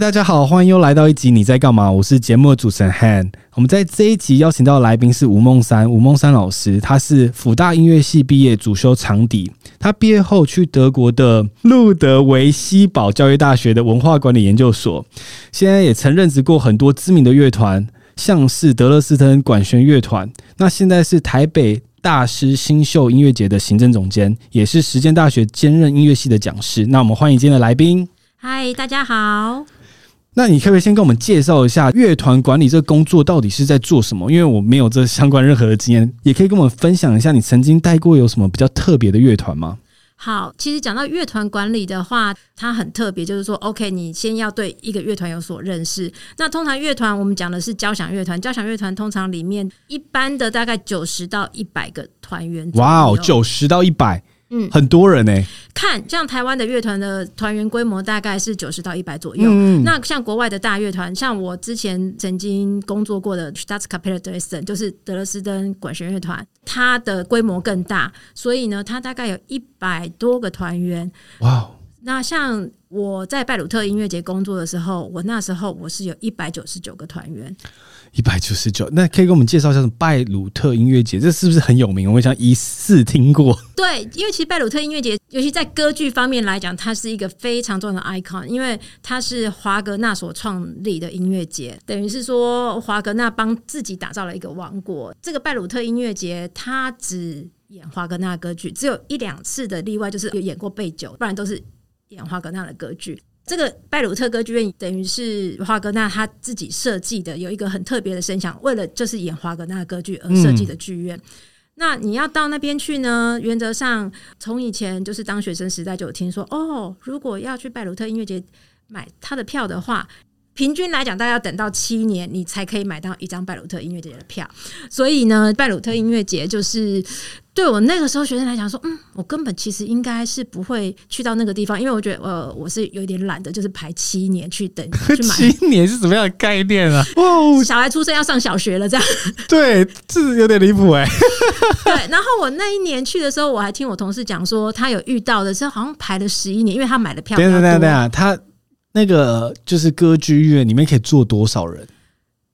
大家好，欢迎又来到一集你在干嘛？我是节目的主持人 Han。我们在这一集邀请到的来宾是吴孟山，吴孟山老师，他是辅大音乐系毕业，主修长笛。他毕业后去德国的路德维希堡教育大学的文化管理研究所，现在也曾任职过很多知名的乐团，像是德勒斯登管弦乐团。那现在是台北大师新秀音乐节的行政总监，也是实践大学兼任音乐系的讲师。那我们欢迎今天的来宾。嗨，大家好。那你可不可以先跟我们介绍一下乐团管理这个工作到底是在做什么？因为我没有这相关任何的经验，也可以跟我们分享一下你曾经带过有什么比较特别的乐团吗？好，其实讲到乐团管理的话，它很特别，就是说，OK，你先要对一个乐团有所认识。那通常乐团，我们讲的是交响乐团，交响乐团通常里面一般的大概九十到一百个团员。哇哦，九十到一百。嗯，很多人呢、欸。看，像台湾的乐团的团员规模大概是九十到一百左右。嗯，那像国外的大乐团，像我之前曾经工作过的 Staatskapelle Dresden，就是德勒斯登管弦乐团，它的规模更大，所以呢，它大概有一百多个团员。哇！那像我在拜鲁特音乐节工作的时候，我那时候我是有一百九十九个团员。一百九十九，那可以给我们介绍一下什么拜鲁特音乐节？这是不是很有名？我想疑似听过。对，因为其实拜鲁特音乐节，尤其在歌剧方面来讲，它是一个非常重要的 icon，因为它是华格纳所创立的音乐节，等于是说华格纳帮自己打造了一个王国。这个拜鲁特音乐节，它只演华格纳歌剧，只有一两次的例外，就是有演过贝九，不然都是演华格纳的歌剧。这个拜鲁特歌剧院等于是华格纳他自己设计的，有一个很特别的声响，为了就是演华格纳歌剧而设计的剧院。那你要到那边去呢？原则上，从以前就是当学生时代就有听说，哦，如果要去拜鲁特音乐节买他的票的话。平均来讲，大概要等到七年，你才可以买到一张拜鲁特音乐节的票。所以呢，拜鲁特音乐节就是对我那个时候学生来讲说，嗯，我根本其实应该是不会去到那个地方，因为我觉得，呃，我是有点懒的，就是排七年去等去买。七年是什么样的概念啊？哦，小孩出生要上小学了，这样。对，这是有点离谱哎。对，然后我那一年去的时候，我还听我同事讲说，他有遇到的时候，好像排了十一年，因为他买的票。对对对对啊，他。那个就是歌剧院里面可以坐多少人？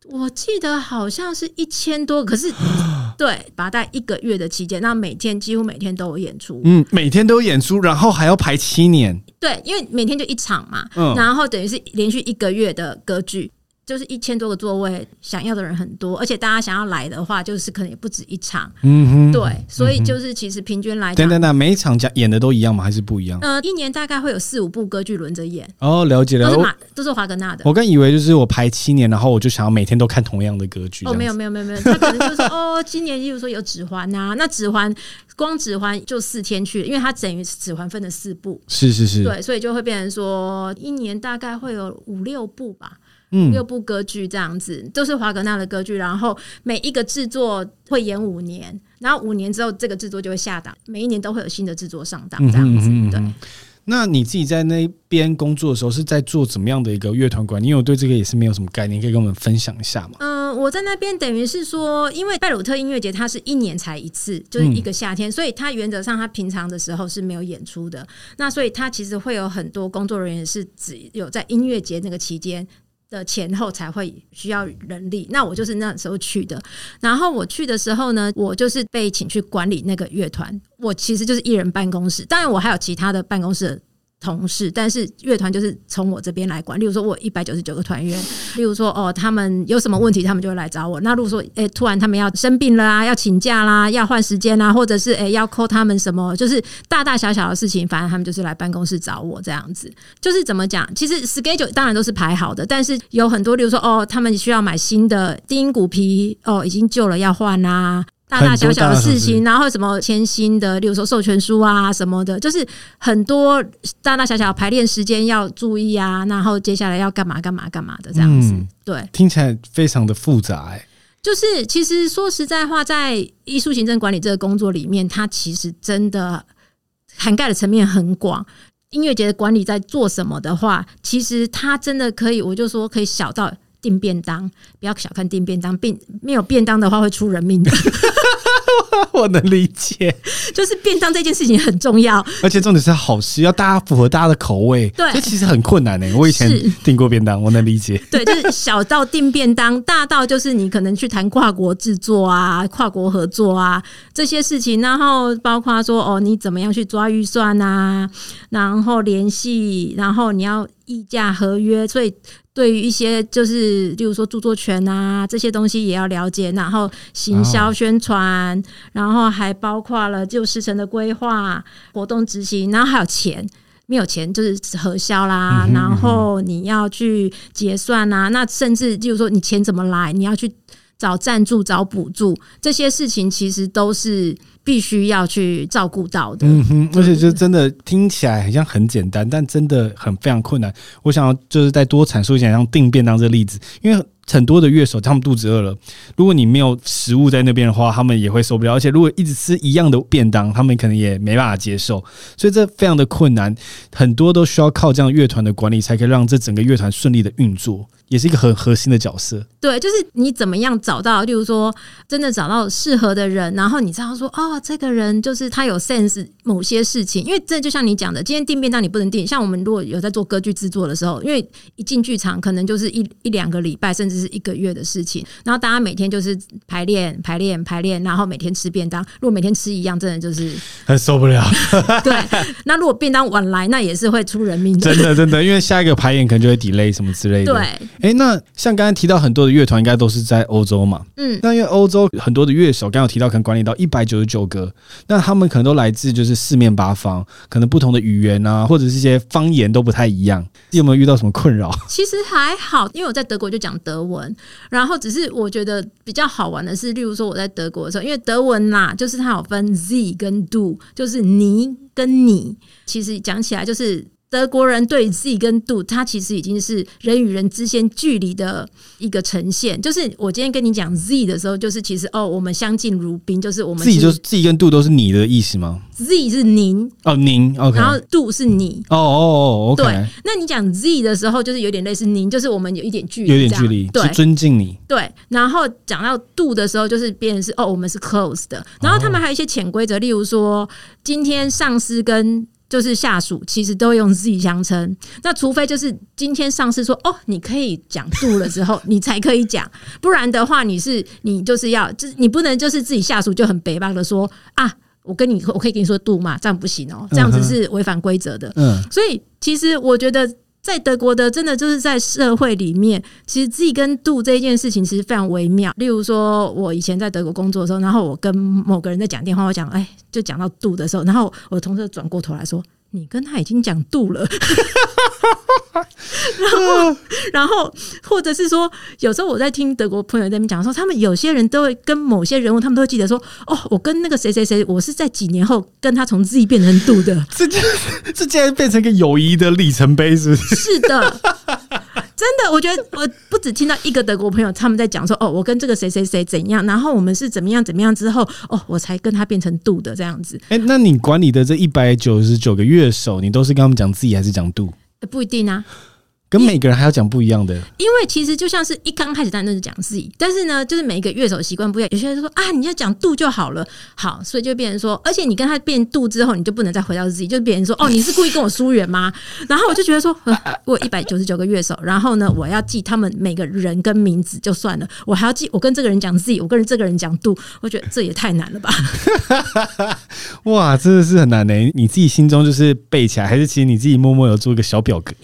我记得好像是一千多，可是 对，大概一个月的期间，那每天几乎每天都有演出，嗯，每天都有演出，然后还要排七年，对，因为每天就一场嘛，嗯，然后等于是连续一个月的歌剧。就是一千多个座位，想要的人很多，而且大家想要来的话，就是可能也不止一场。嗯哼，对，所以就是其实平均来讲，等等等，每一场讲演的都一样吗？还是不一样？呃，一年大概会有四五部歌剧轮着演。哦，了解了，都是马，都是华格纳的。我刚以为就是我排七年，然后我就想要每天都看同样的歌剧。哦，没有没有没有没有，他可能就是说 哦，今年例如说有指环呐，那指环光指环就四天去，因为它等于指环分了四部。是是是，对，所以就会变成说一年大概会有五六部吧。嗯，六部歌剧这样子，都是华格纳的歌剧，然后每一个制作会演五年，然后五年之后这个制作就会下档，每一年都会有新的制作上档这样子。对，那你自己在那边工作的时候是在做怎么样的一个乐团管理？因为我对这个也是没有什么概念，可以跟我们分享一下吗？嗯、呃，我在那边等于是说，因为拜鲁特音乐节它是一年才一次，就是一个夏天，所以它原则上它平常的时候是没有演出的。那所以它其实会有很多工作人员是只有在音乐节那个期间。的前后才会需要人力，那我就是那时候去的。然后我去的时候呢，我就是被请去管理那个乐团，我其实就是一人办公室，当然我还有其他的办公室。同事，但是乐团就是从我这边来管。例如说，我一百九十九个团员，例如说，哦，他们有什么问题，他们就会来找我。那如果说，诶、突然他们要生病了啊，要请假啦，要换时间啦，或者是诶、要 call 他们什么，就是大大小小的事情，反正他们就是来办公室找我这样子。就是怎么讲，其实 schedule 当然都是排好的，但是有很多，例如说，哦，他们需要买新的低音鼓皮，哦，已经旧了要换啦。大大小小的事情，然后什么签新的，例如说授权书啊什么的，就是很多大大小小排练时间要注意啊，然后接下来要干嘛干嘛干嘛的这样子。嗯、对，听起来非常的复杂。就是其实说实在话，在艺术行政管理这个工作里面，它其实真的涵盖的层面很广。音乐节的管理在做什么的话，其实它真的可以，我就说可以小到。订便当，不要小看订便当，并没有便当的话会出人命的。我能理解，就是便当这件事情很重要，而且重点是好吃，要大家符合大家的口味。对，这其实很困难呢。我以前订过便当，我能理解。对，就是小到订便当，大到就是你可能去谈跨国制作啊、跨国合作啊这些事情，然后包括说哦，你怎么样去抓预算啊，然后联系，然后你要议价合约，所以。对于一些就是，例如说著作权啊这些东西也要了解，然后行销宣传，然后还包括了就时程的规划、活动执行，然后还有钱，没有钱就是核销啦，然后你要去结算啊，那甚至就是说你钱怎么来，你要去找赞助、找补助，这些事情其实都是。必须要去照顾到的，嗯哼，而且就真的听起来好像很简单，但真的很非常困难。我想要就是再多阐述一下，像订便当这个例子，因为很多的乐手他们肚子饿了，如果你没有食物在那边的话，他们也会受不了。而且如果一直吃一样的便当，他们可能也没办法接受，所以这非常的困难。很多都需要靠这样乐团的管理，才可以让这整个乐团顺利的运作。也是一个很核心的角色，对，就是你怎么样找到，例如说真的找到适合的人，然后你知道说，哦，这个人就是他有 sense 某些事情，因为这就像你讲的，今天订便当你不能订，像我们如果有在做歌剧制作的时候，因为一进剧场可能就是一一两个礼拜，甚至是一个月的事情，然后大家每天就是排练、排练、排练，然后每天吃便当，如果每天吃一样，真的就是很受不了。对，那如果便当晚来，那也是会出人命的。真的，真的，因为下一个排演可能就会 delay 什么之类的。对。哎、欸，那像刚才提到很多的乐团，应该都是在欧洲嘛？嗯，那因为欧洲很多的乐手，刚刚有提到可能管理到一百九十九个，那他们可能都来自就是四面八方，可能不同的语言啊，或者是一些方言都不太一样。你有没有遇到什么困扰？其实还好，因为我在德国就讲德文，然后只是我觉得比较好玩的是，例如说我在德国的时候，因为德文啦，就是它有分 Z 跟 Do，就是你跟你，其实讲起来就是。德国人对 Z 跟 Do，它其实已经是人与人之间距离的一个呈现。就是我今天跟你讲 Z 的时候，就是其实哦，我们相敬如宾，就是我们自己就是 Z 跟 Do 都是你的意思吗？Z 是您哦，您 OK，然后 Do 是你哦哦哦，OK。对，那你讲 Z 的时候，就是有点类似您，就是我们有一点距离，有点距离，对，尊敬你。对，然后讲到 Do 的时候，就是变成是哦，我们是 close 的。然后他们还有一些潜规则，例如说今天上司跟就是下属其实都用 Z 相称，那除非就是今天上司说哦，你可以讲 Do 了之后，你才可以讲，不然的话你是你就是要就是你不能就是自己下属就很北方的说啊，我跟你我可以跟你说 Do 嘛，这样不行哦，这样子是违反规则的。嗯，所以其实我觉得在德国的真的就是在社会里面，其实 Z 跟度这一件事情其实非常微妙。例如说，我以前在德国工作的时候，然后我跟某个人在讲电话，我讲哎。就讲到度的时候，然后我同事转过头来说：“你跟他已经讲 Do 了。”然后，然后或者是说，有时候我在听德国朋友在那边讲说，他们有些人都会跟某些人物，他们都会记得说：“哦，我跟那个谁谁谁，我是在几年后跟他从自己变成 Do 的。”这这竟然变成一个友谊的里程碑，是不是？是的。真的，我觉得我不只听到一个德国朋友他们在讲说，哦，我跟这个谁谁谁怎样，然后我们是怎么样怎么样之后，哦，我才跟他变成 Do 的这样子。哎、欸，那你管理的这一百九十九个乐手，你都是跟他们讲自己还是讲 Do？不一定啊。跟每个人还要讲不一样的，因为其实就像是一刚开始大家都是讲 Z，但是呢，就是每一个乐手习惯不一样。有些人说啊，你要讲 Do 就好了，好，所以就变成说，而且你跟他变 Do 之后，你就不能再回到自己就别人说，哦，你是故意跟我疏远吗？然后我就觉得说，我一百九十九个乐手，然后呢，我要记他们每个人跟名字就算了，我还要记我跟这个人讲自己我跟这个人讲 Do，我觉得这也太难了吧？哇，真的是很难呢。你自己心中就是背起来，还是其实你自己默默有做一个小表格？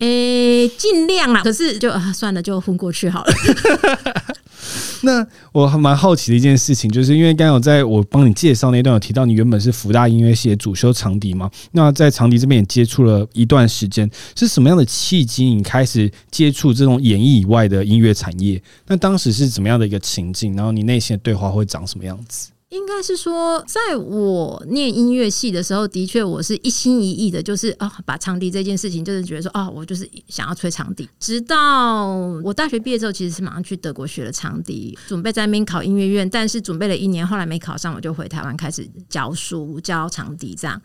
诶、欸，尽量啦，可是就啊，算了，就昏过去好了。那我还蛮好奇的一件事情，就是因为刚刚有在我帮你介绍那段有提到，你原本是福大音乐系的主修长笛嘛？那在长笛这边也接触了一段时间，是什么样的契机你开始接触这种演艺以外的音乐产业？那当时是怎么样的一个情境？然后你内心的对话会长什么样子？应该是说，在我念音乐系的时候，的确我是一心一意的，就是啊，把长笛这件事情，就是觉得说，啊，我就是想要吹长笛。直到我大学毕业之后，其实是马上去德国学了长笛，准备在那边考音乐院，但是准备了一年，后来没考上，我就回台湾开始教书教长笛。这样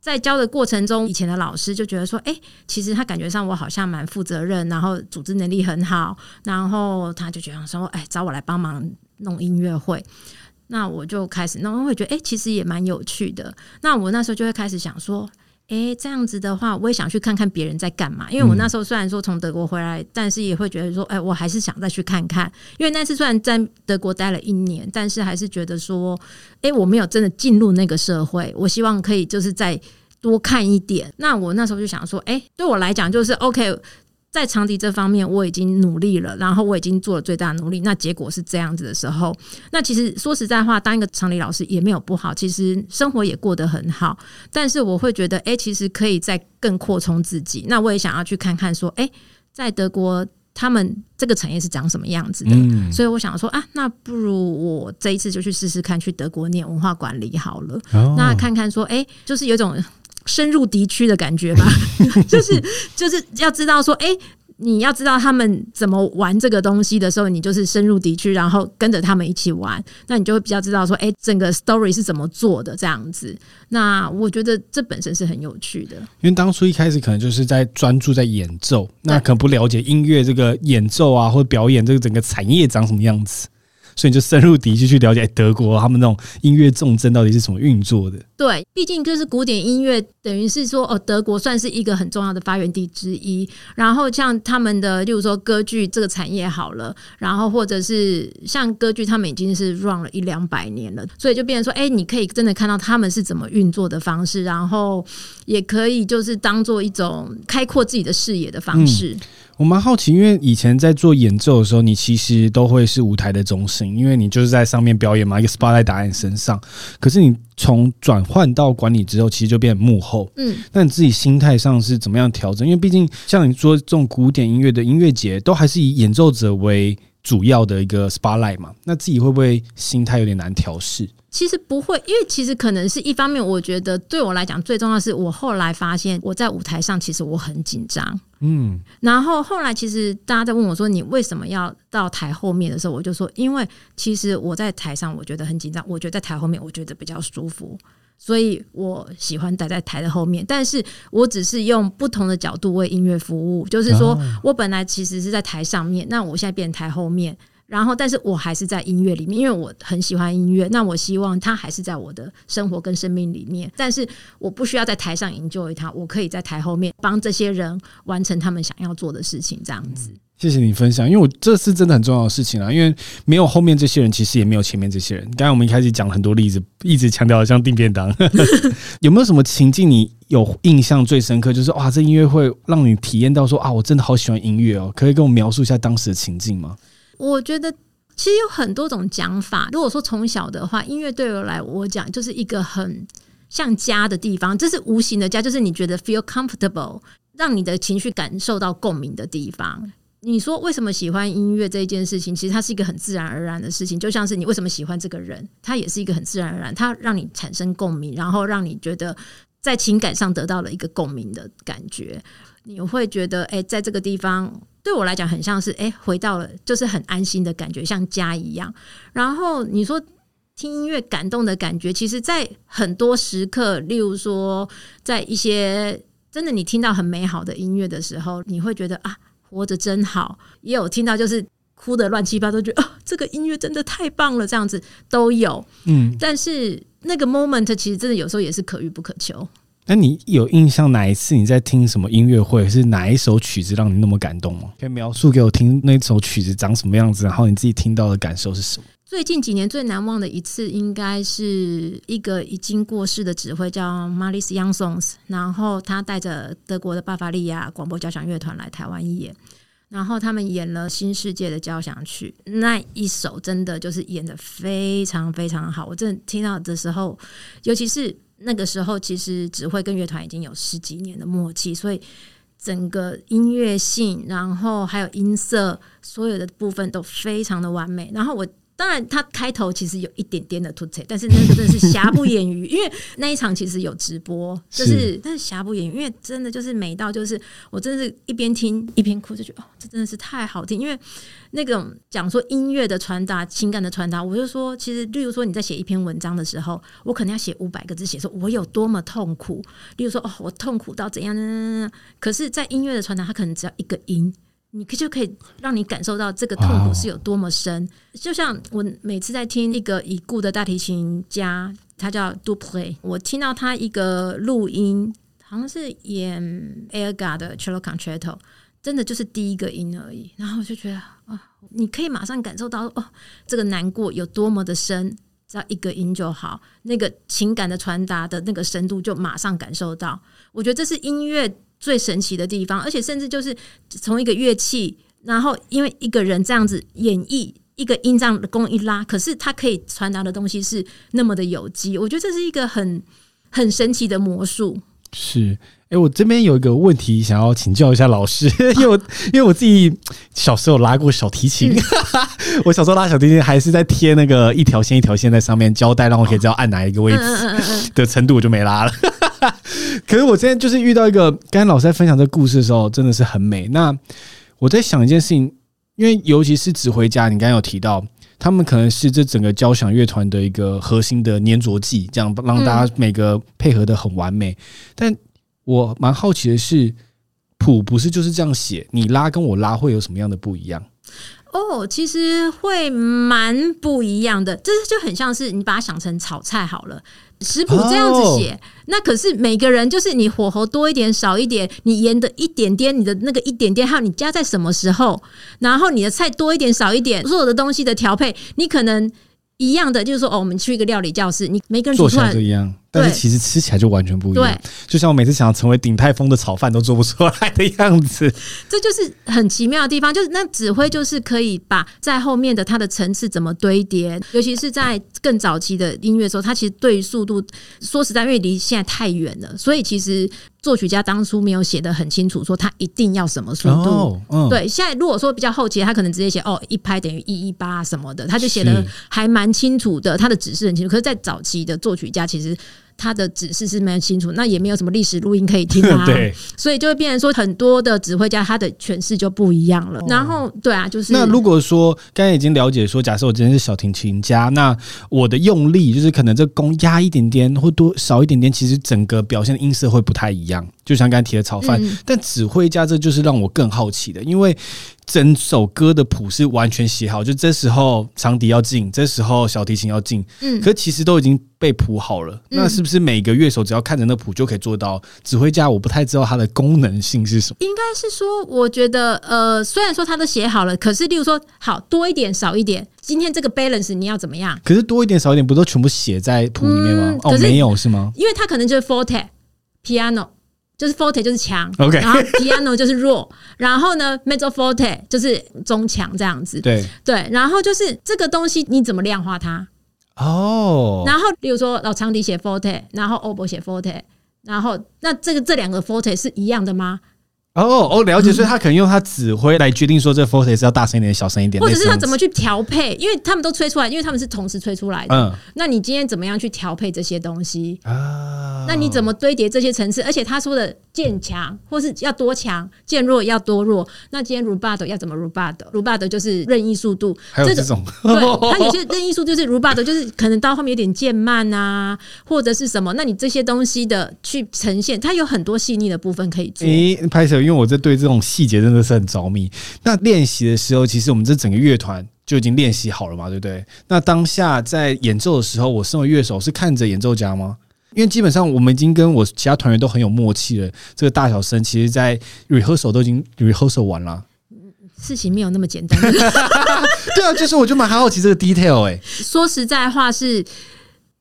在教的过程中，以前的老师就觉得说，哎，其实他感觉上我好像蛮负责任，然后组织能力很好，然后他就觉得说，哎，找我来帮忙弄音乐会。那我就开始，那我会觉得，哎、欸，其实也蛮有趣的。那我那时候就会开始想说，哎、欸，这样子的话，我也想去看看别人在干嘛。因为我那时候虽然说从德国回来，但是也会觉得说，哎、欸，我还是想再去看看。因为那次虽然在德国待了一年，但是还是觉得说，哎、欸，我没有真的进入那个社会。我希望可以就是再多看一点。那我那时候就想说，哎、欸，对我来讲就是 OK。在长笛这方面，我已经努力了，然后我已经做了最大的努力。那结果是这样子的时候，那其实说实在话，当一个长笛老师也没有不好，其实生活也过得很好。但是我会觉得，哎、欸，其实可以再更扩充自己。那我也想要去看看，说，哎、欸，在德国他们这个产业是长什么样子的。嗯、所以我想说，啊，那不如我这一次就去试试看，去德国念文化管理好了。哦、那看看说，哎、欸，就是有种。深入敌区的感觉吧，就是就是要知道说，哎、欸，你要知道他们怎么玩这个东西的时候，你就是深入敌区，然后跟着他们一起玩，那你就会比较知道说，哎、欸，整个 story 是怎么做的这样子。那我觉得这本身是很有趣的，因为当初一开始可能就是在专注在演奏，那可能不了解音乐这个演奏啊，或者表演这个整个产业长什么样子。所以你就深入敌区去了解德国他们那种音乐重镇到底是怎么运作的。对，毕竟就是古典音乐，等于是说哦，德国算是一个很重要的发源地之一。然后像他们的，例如说歌剧这个产业好了，然后或者是像歌剧，他们已经是 run 了一两百年了，所以就变成说，哎，你可以真的看到他们是怎么运作的方式，然后也可以就是当做一种开阔自己的视野的方式。嗯我蛮好奇，因为以前在做演奏的时候，你其实都会是舞台的中心，因为你就是在上面表演嘛，一个 spotlight 打在你身上。可是你从转换到管理之后，其实就变幕后。嗯，那你自己心态上是怎么样调整？因为毕竟像你说这种古典音乐的音乐节，都还是以演奏者为主要的一个 spotlight 嘛，那自己会不会心态有点难调试？其实不会，因为其实可能是一方面，我觉得对我来讲最重要的是，我后来发现我在舞台上其实我很紧张，嗯，然后后来其实大家在问我说，你为什么要到台后面？的时候，我就说，因为其实我在台上我觉得很紧张，我觉得在台后面我觉得比较舒服，所以我喜欢待在台的后面，但是我只是用不同的角度为音乐服务，就是说我本来其实是在台上面，那我现在变台后面。然后，但是我还是在音乐里面，因为我很喜欢音乐。那我希望它还是在我的生活跟生命里面，但是我不需要在台上 enjoy 它，我可以在台后面帮这些人完成他们想要做的事情，这样子。谢谢你分享，因为我这是真的很重要的事情啊，因为没有后面这些人，其实也没有前面这些人。刚才我们一开始讲了很多例子，一直强调像订便当，有没有什么情境你有印象最深刻？就是哇，这音乐会让你体验到说啊，我真的好喜欢音乐哦，可以跟我描述一下当时的情境吗？我觉得其实有很多种讲法。如果说从小的话，音乐对我来我讲就是一个很像家的地方，这是无形的家，就是你觉得 feel comfortable，让你的情绪感受到共鸣的地方。你说为什么喜欢音乐这一件事情？其实它是一个很自然而然的事情，就像是你为什么喜欢这个人，它也是一个很自然而然，它让你产生共鸣，然后让你觉得在情感上得到了一个共鸣的感觉。你会觉得，哎，在这个地方。对我来讲，很像是哎，回到了就是很安心的感觉，像家一样。然后你说听音乐感动的感觉，其实，在很多时刻，例如说，在一些真的你听到很美好的音乐的时候，你会觉得啊，活着真好。也有听到就是哭的乱七八糟，觉得啊，这个音乐真的太棒了，这样子都有。嗯，但是那个 moment 其实真的有时候也是可遇不可求。那你有印象哪一次你在听什么音乐会，是哪一首曲子让你那么感动吗？可以描述给我听那首曲子长什么样子，然后你自己听到的感受是什么？最近几年最难忘的一次，应该是一个已经过世的指挥叫 m a r i s Youngsons，然后他带着德国的巴伐利亚广播交响乐团来台湾演，然后他们演了《新世界的交响曲》，那一首真的就是演得非常非常好，我真的听到的时候，尤其是。那个时候，其实指挥跟乐团已经有十几年的默契，所以整个音乐性，然后还有音色，所有的部分都非常的完美。然后我。当然，他开头其实有一点点的突兀，但是那个真的是瑕不掩瑜，因为那一场其实有直播，就是，是但是瑕不掩瑜，因为真的就是美到就是我真的是一边听一边哭，就觉得哦，这真的是太好听。因为那种讲说音乐的传达、情感的传达，我就说，其实例如说你在写一篇文章的时候，我可能要写五百个字，写说我有多么痛苦。例如说哦，我痛苦到怎样呢？可是，在音乐的传达，它可能只要一个音。你可就可以让你感受到这个痛苦是有多么深。就像我每次在听一个已故的大提琴家，他叫 Dupré，我听到他一个录音，好像是演 Elgar 的 Cello Concerto，真的就是第一个音而已。然后我就觉得啊，你可以马上感受到哦，这个难过有多么的深，只要一个音就好，那个情感的传达的那个深度就马上感受到。我觉得这是音乐。最神奇的地方，而且甚至就是从一个乐器，然后因为一个人这样子演绎一个音，这样的弓一拉，可是他可以传达的东西是那么的有机，我觉得这是一个很很神奇的魔术。是，哎、欸，我这边有一个问题想要请教一下老师，因为我因为我自己小时候拉过小提琴，嗯、我小时候拉小提琴还是在贴那个一条线一条线在上面胶带，让我可以知道按哪一个位置的程度，我就没拉了。可是我今天就是遇到一个，刚才老师在分享这个故事的时候，真的是很美。那我在想一件事情，因为尤其是指挥家，你刚刚有提到，他们可能是这整个交响乐团的一个核心的粘着剂，这样让大家每个配合的很完美。但我蛮好奇的是，谱不是就是这样写，你拉跟我拉会有什么样的不一样？哦，其实会蛮不一样的，这就很像是你把它想成炒菜好了。食谱这样子写，那可是每个人就是你火候多一点少一点，你盐的一点点，你的那个一点点，还有你加在什么时候，然后你的菜多一点少一点，所有的东西的调配，你可能一样的，就是说哦，我们去一个料理教室，你每个人做出来都一样。但是其实吃起来就完全不一样，对，就像我每次想要成为鼎泰丰的炒饭都做不出来的样子，这就是很奇妙的地方。就是那指挥就是可以把在后面的它的层次怎么堆叠，尤其是在更早期的音乐的时候，它其实对于速度说实在，因为离现在太远了，所以其实作曲家当初没有写的很清楚，说他一定要什么速度。哦、对，现在如果说比较后期，他可能直接写哦一拍等于一一八什么的，他就写的还蛮清楚的，他的指示很清楚。可是，在早期的作曲家其实。他的指示是蛮清楚，那也没有什么历史录音可以听啊，对，所以就会变成说很多的指挥家他的诠释就不一样了。然后，对啊，就是那如果说刚才已经了解说，假设我今天是小提琴家，那我的用力就是可能这弓压一点点或多少一点点，其实整个表现的音色会不太一样。就像刚才提的炒饭，嗯、但指挥家这就是让我更好奇的，因为。整首歌的谱是完全写好，就这时候长笛要进，这时候小提琴要进，嗯，可其实都已经被谱好了。嗯、那是不是每个乐手只要看着那谱就可以做到？指挥家我不太知道它的功能性是什么。应该是说，我觉得呃，虽然说它都写好了，可是例如说，好多一点少一点，今天这个 balance 你要怎么样？可是多一点少一点不都全部写在谱里面吗？嗯、哦，没有是吗？因为它可能就是 forte piano。就是 forte 就是强，OK，然后 piano 就是弱，然后呢 mezzo forte 就是中强这样子，对对，然后就是这个东西你怎么量化它？哦，然后比如说老长笛写 forte，然后 oboe 写 forte，然后那这个这两个 forte 是一样的吗？哦，哦了解，所以他可能用他指挥来决定说这个 forte 是要大声一点、小声一点，或者是他怎么去调配？因为他们都吹出来，因为他们是同时吹出来的。嗯，那你今天怎么样去调配这些东西啊？那你怎么堆叠这些层次？而且他说的渐强或是要多强，渐弱要多弱。那今天 rubato 要怎么 rubato？rubato 就是任意速度，还有这种，对，他有些任意速度就是 rubato，就是可能到后面有点渐慢啊，或者是什么？那你这些东西的去呈现，它有很多细腻的部分可以做。诶，拍手。因为我在对这种细节真的是很着迷。那练习的时候，其实我们这整个乐团就已经练习好了嘛，对不对？那当下在演奏的时候，我身为乐手是看着演奏家吗？因为基本上我们已经跟我其他团员都很有默契了。这个大小声，其实在 rehearsal 都已经 rehearsal 完了。事情没有那么简单。对啊，就是我就蛮好奇这个 detail 哎、欸。说实在话，是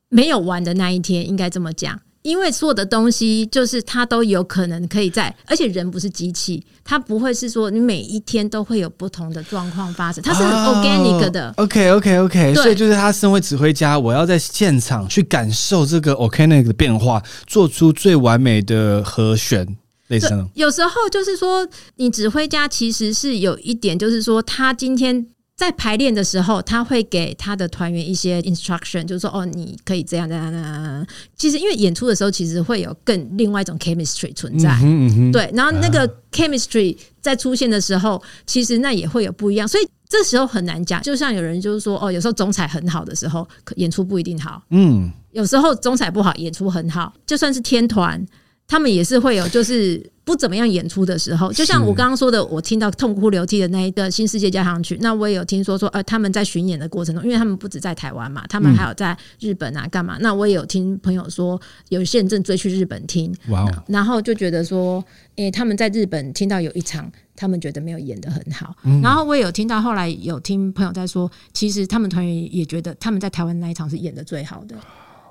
没有完的那一天，应该这么讲。因为所有的东西就是它都有可能可以在，而且人不是机器，它不会是说你每一天都会有不同的状况发生，它是很 organic 的。Oh, OK OK OK，所以就是他身为指挥家，我要在现场去感受这个 organic 的变化，做出最完美的和弦。类似有时候就是说，你指挥家其实是有一点，就是说他今天。在排练的时候，他会给他的团员一些 instruction，就是说，哦，你可以这样这样这样。其实，因为演出的时候，其实会有更另外一种 chemistry 存在，嗯嗯、对。然后那个 chemistry 在出现的时候，其实那也会有不一样。所以这时候很难讲。就像有人就是说，哦，有时候总彩很好的时候，演出不一定好。嗯，有时候总彩不好，演出很好。就算是天团。他们也是会有就是。不怎么样演出的时候，就像我刚刚说的，我听到痛哭流涕的那一个新世界交响曲，那我也有听说说，呃，他们在巡演的过程中，因为他们不止在台湾嘛，他们还有在日本啊，干嘛？那我也有听朋友说，有些人正追去日本听，哇，然后就觉得说，诶、欸，他们在日本听到有一场，他们觉得没有演得很好，然后我也有听到后来有听朋友在说，其实他们团员也觉得他们在台湾那一场是演的最好的，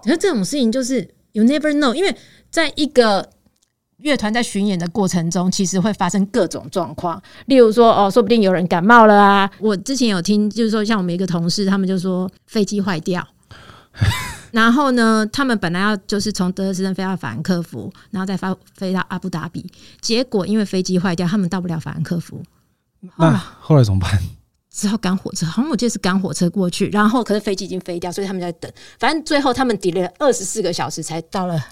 可是这种事情就是 you never know，因为在一个。乐团在巡演的过程中，其实会发生各种状况，例如说，哦，说不定有人感冒了啊。我之前有听，就是说，像我们一个同事，他们就说飞机坏掉，然后呢，他们本来要就是从德累斯顿飞到法兰克福，然后再发飞到阿布达比，结果因为飞机坏掉，他们到不了法兰克福。那后来怎么办？只好赶火车，好像我记得是赶火车过去，然后可是飞机已经飞掉，所以他们在等。反正最后他们 delay 了二十四个小时才到了。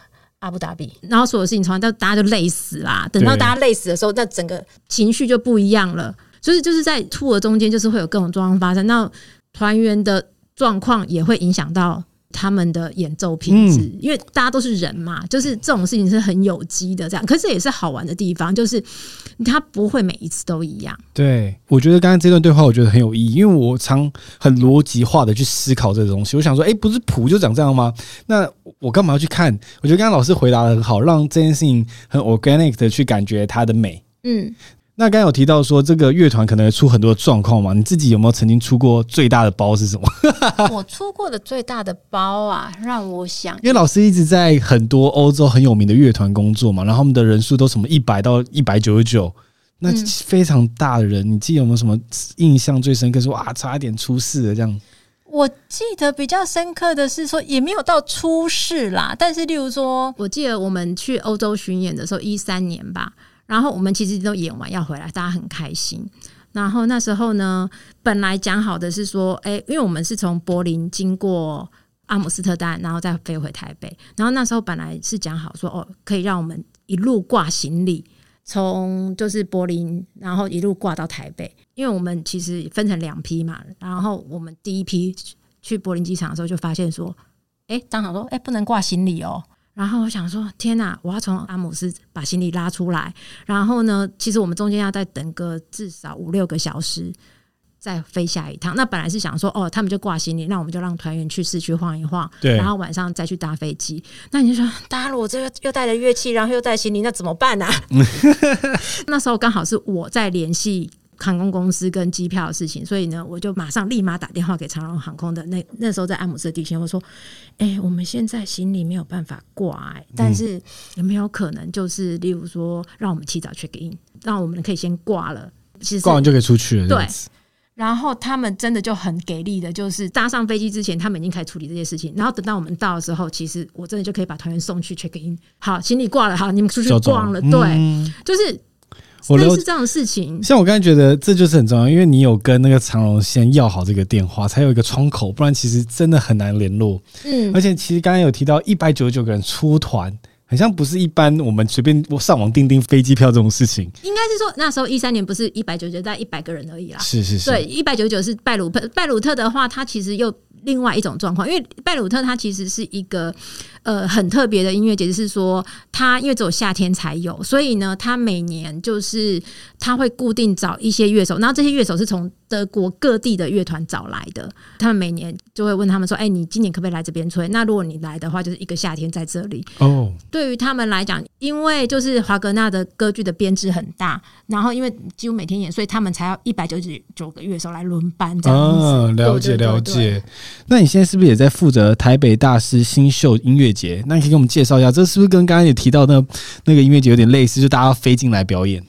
阿布达比，然后所有事情从来到大家就累死啦。等到大家累死的时候，那整个情绪就不一样了。所以就是在 tour 中间，就是会有各种状况发生。那团员的状况也会影响到。他们的演奏品质，因为大家都是人嘛，就是这种事情是很有机的，这样。可是也是好玩的地方，就是他不会每一次都一样。对，我觉得刚刚这段对话，我觉得很有意义，因为我常很逻辑化的去思考这个东西。我想说，哎，不是谱就长这样吗？那我干嘛要去看？我觉得刚刚老师回答的很好，让这件事情很 organic 的去感觉它的美。嗯。那刚刚有提到说这个乐团可能会出很多状况嘛？你自己有没有曾经出过最大的包是什么？我出过的最大的包啊，让我想，因为老师一直在很多欧洲很有名的乐团工作嘛，然后他们的人数都什么一百到一百九十九，那非常大的人，你记得有没有什么印象最深刻？说哇，差一点出事了这样。我记得比较深刻的是说，也没有到出事啦，但是例如说，我记得我们去欧洲巡演的时候，一三年吧。然后我们其实都演完要回来，大家很开心。然后那时候呢，本来讲好的是说，哎，因为我们是从柏林经过阿姆斯特丹，然后再飞回台北。然后那时候本来是讲好说，哦，可以让我们一路挂行李，从就是柏林，然后一路挂到台北。因为我们其实分成两批嘛。然后我们第一批去柏林机场的时候，就发现说，哎，刚好说，哎，不能挂行李哦。然后我想说，天哪！我要从阿姆斯把行李拉出来，然后呢，其实我们中间要再等个至少五六个小时，再飞下一趟。那本来是想说，哦，他们就挂行李，那我们就让团员去市区晃一晃，对，然后晚上再去搭飞机。那你就说，大家如果这个又带了乐器，然后又带行李，那怎么办呢、啊？那时候刚好是我在联系。航空公司跟机票的事情，所以呢，我就马上立马打电话给长荣航空的那那时候在阿姆斯特地区，我说：“哎、欸，我们现在行李没有办法挂、欸，但是有没有可能就是，例如说，让我们提早 check in，让我们可以先挂了，其实挂完就可以出去了。”对。然后他们真的就很给力的，就是搭上飞机之前，他们已经开始处理这些事情。然后等到我们到的时候，其实我真的就可以把团员送去 check in。好，行李挂了，好，你们出去逛了。对，嗯、就是。我类似这样的事情，像我刚才觉得这就是很重要，因为你有跟那个长荣先要好这个电话，才有一个窗口，不然其实真的很难联络。嗯，而且其实刚刚有提到一百九十九个人出团，好像不是一般我们随便上网订订飞机票这种事情。应该是说那时候一三年不是一百九十九，在一百个人而已啦。是是是，对，一百九十九是拜鲁特，拜鲁特的话，它其实又另外一种状况，因为拜鲁特它其实是一个。呃，很特别的音乐节，就是说，它因为只有夏天才有，所以呢，它每年就是它会固定找一些乐手，然后这些乐手是从德国各地的乐团找来的。他们每年就会问他们说：“哎，你今年可不可以来这边吹？”那如果你来的话，就是一个夏天在这里。哦，对于他们来讲，因为就是华格纳的歌剧的编制很大，然后因为几乎每天演，所以他们才要一百九十九个乐手来轮班这样子。哦，了解了解。那你现在是不是也在负责台北大师新秀音乐节？那你可以给我们介绍一下，这是不是跟刚刚也提到的那个音乐节有点类似？就大家飞进来表演？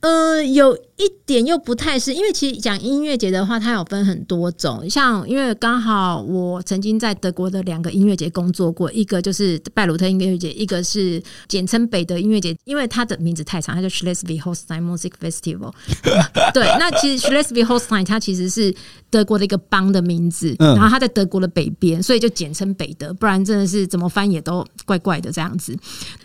呃，有。一点又不太是，因为其实讲音乐节的话，它有分很多种。像因为刚好我曾经在德国的两个音乐节工作过，一个就是拜鲁特音乐节，一个是简称北德音乐节，因为它的名字太长，它叫 Schleswig-Holstein Music Festival。对，那其实 Schleswig-Holstein 它其实是德国的一个邦的名字，然后它在德国的北边，所以就简称北德，不然真的是怎么翻也都怪怪的这样子。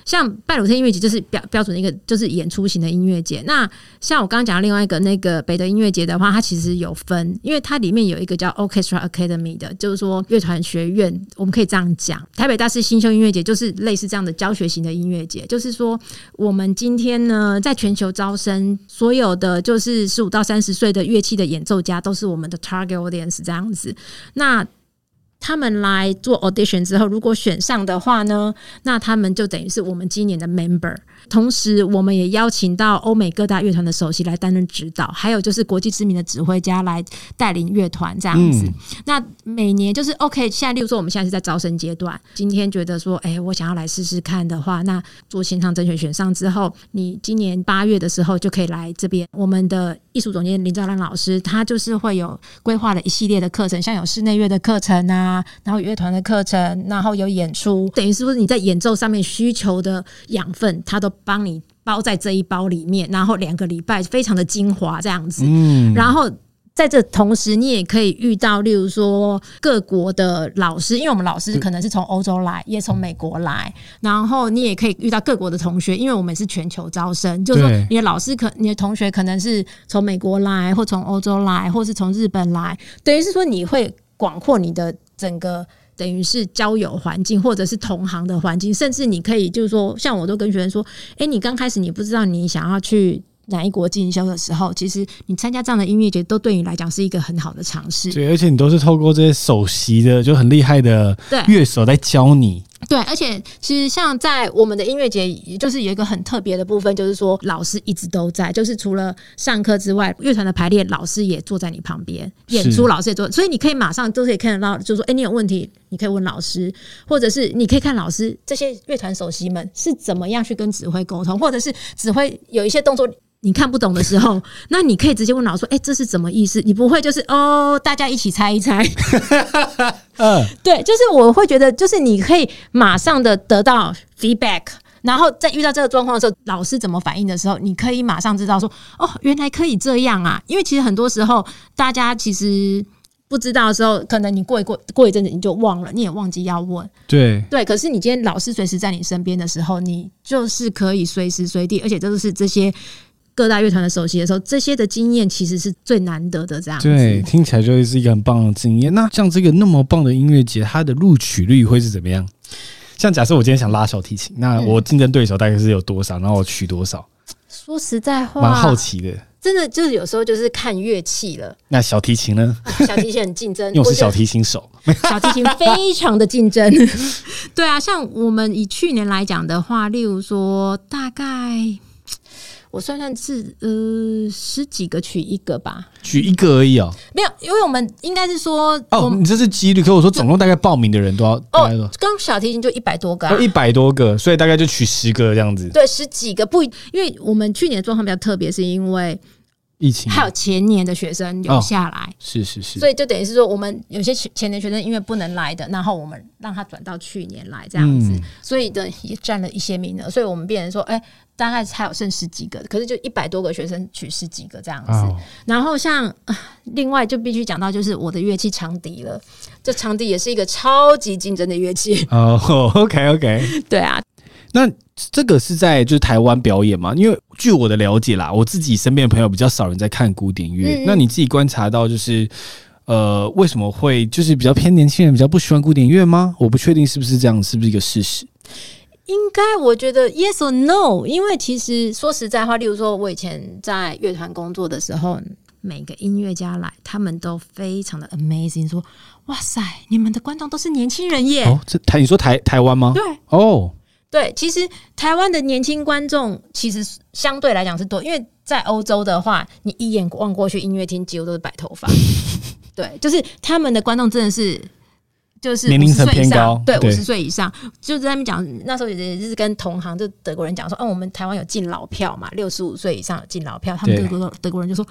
像拜鲁特音乐节就是标标准的一个就是演出型的音乐节。那像我刚刚讲的。另外一个那个北德音乐节的话，它其实有分，因为它里面有一个叫 Orchestra Academy 的，就是说乐团学院，我们可以这样讲。台北大师新秀音乐节就是类似这样的教学型的音乐节，就是说我们今天呢，在全球招生，所有的就是十五到三十岁的乐器的演奏家都是我们的 target audience 这样子。那他们来做 audition 之后，如果选上的话呢，那他们就等于是我们今年的 member。同时，我们也邀请到欧美各大乐团的首席来担任指导，还有就是国际知名的指挥家来带领乐团这样子。嗯、那每年就是 OK，现在例如说我们现在是在招生阶段，今天觉得说，哎、欸，我想要来试试看的话，那做线上甄选选上之后，你今年八月的时候就可以来这边。我们的艺术总监林兆兰老师，他就是会有规划了一系列的课程，像有室内乐的课程啊，然后乐团的课程，然后有演出，等于是不是你在演奏上面需求的养分，他都。帮你包在这一包里面，然后两个礼拜非常的精华这样子，嗯，然后在这同时，你也可以遇到，例如说各国的老师，因为我们老师可能是从欧洲来，也从美国来，然后你也可以遇到各国的同学，因为我们是全球招生，就是说你的老师可你的同学可能是从美国来，或从欧洲来，或是从日本来，等于是说你会广阔你的整个。等于是交友环境，或者是同行的环境，甚至你可以就是说，像我都跟学生说，哎，你刚开始你不知道你想要去哪一国进修的时候，其实你参加这样的音乐节，都对你来讲是一个很好的尝试。对，而且你都是透过这些首席的就很厉害的乐手在教你。对，而且其实像在我们的音乐节，就是有一个很特别的部分，就是说老师一直都在，就是除了上课之外，乐团的排练老师也坐在你旁边，演出老师也坐，所以你可以马上都可以看得到，就是说，哎，你有问题，你可以问老师，或者是你可以看老师这些乐团首席们是怎么样去跟指挥沟通，或者是指挥有一些动作。你看不懂的时候，那你可以直接问老师说：“哎、欸，这是什么意思？”你不会就是哦，大家一起猜一猜。嗯，对，就是我会觉得，就是你可以马上的得到 feedback，然后在遇到这个状况的时候，老师怎么反应的时候，你可以马上知道说：“哦，原来可以这样啊！”因为其实很多时候大家其实不知道的时候，可能你过一过过一阵子你就忘了，你也忘记要问。对对，可是你今天老师随时在你身边的时候，你就是可以随时随地，而且都是这些。各大乐团的首席的时候，这些的经验其实是最难得的。这样对，听起来就会是一个很棒的经验。那像这个那么棒的音乐节，它的录取率会是怎么样？像假设我今天想拉小提琴，那我竞争对手大概是有多少？然后我取多少？说实在话，蛮好奇的。真的就是有时候就是看乐器了。那小提琴呢？啊、小提琴很竞争，因为我是小提琴手。小提琴非常的竞争。对啊，像我们以去年来讲的话，例如说大概。我算算是呃十几个取一个吧，取一个而已哦。没有，因为我们应该是说哦，你这是几率。可我说总共大概报名的人都要哦，刚小提琴就一百多个，啊，一百多个，所以大概就取十个这样子。对，十几个不，因为我们去年的状况比较特别，是因为疫情，还有前年的学生留下来，哦，是是是，所以就等于是说，我们有些前年学生因为不能来的，然后我们让他转到去年来这样子，嗯，所以的也占了一些名额，所以我们变成说，哎，欸。大概还有剩十几个，可是就一百多个学生取十几个这样子。Oh. 然后像另外就必须讲到，就是我的乐器长笛了。这长笛也是一个超级竞争的乐器。哦、oh,，OK OK，对啊。那这个是在就是台湾表演嘛？因为据我的了解啦，我自己身边的朋友比较少人在看古典乐。嗯、那你自己观察到，就是呃，为什么会就是比较偏年轻人比较不喜欢古典乐吗？我不确定是不是这样，是不是一个事实？应该，我觉得 yes or no，因为其实说实在话，例如说我以前在乐团工作的时候，每个音乐家来，他们都非常的 amazing，说哇塞，你们的观众都是年轻人耶！哦，这台你说台台湾吗？对，哦，对，其实台湾的年轻观众其实相对来讲是多，因为在欧洲的话，你一眼望过去，音乐厅几乎都是白头发，对，就是他们的观众真的是。就是年龄层偏高，对，五十岁以上，就在那边讲，那时候也是跟同行就德国人讲说，哦，我们台湾有敬老票嘛，六十五岁以上有敬老票，他们德国德国人就说。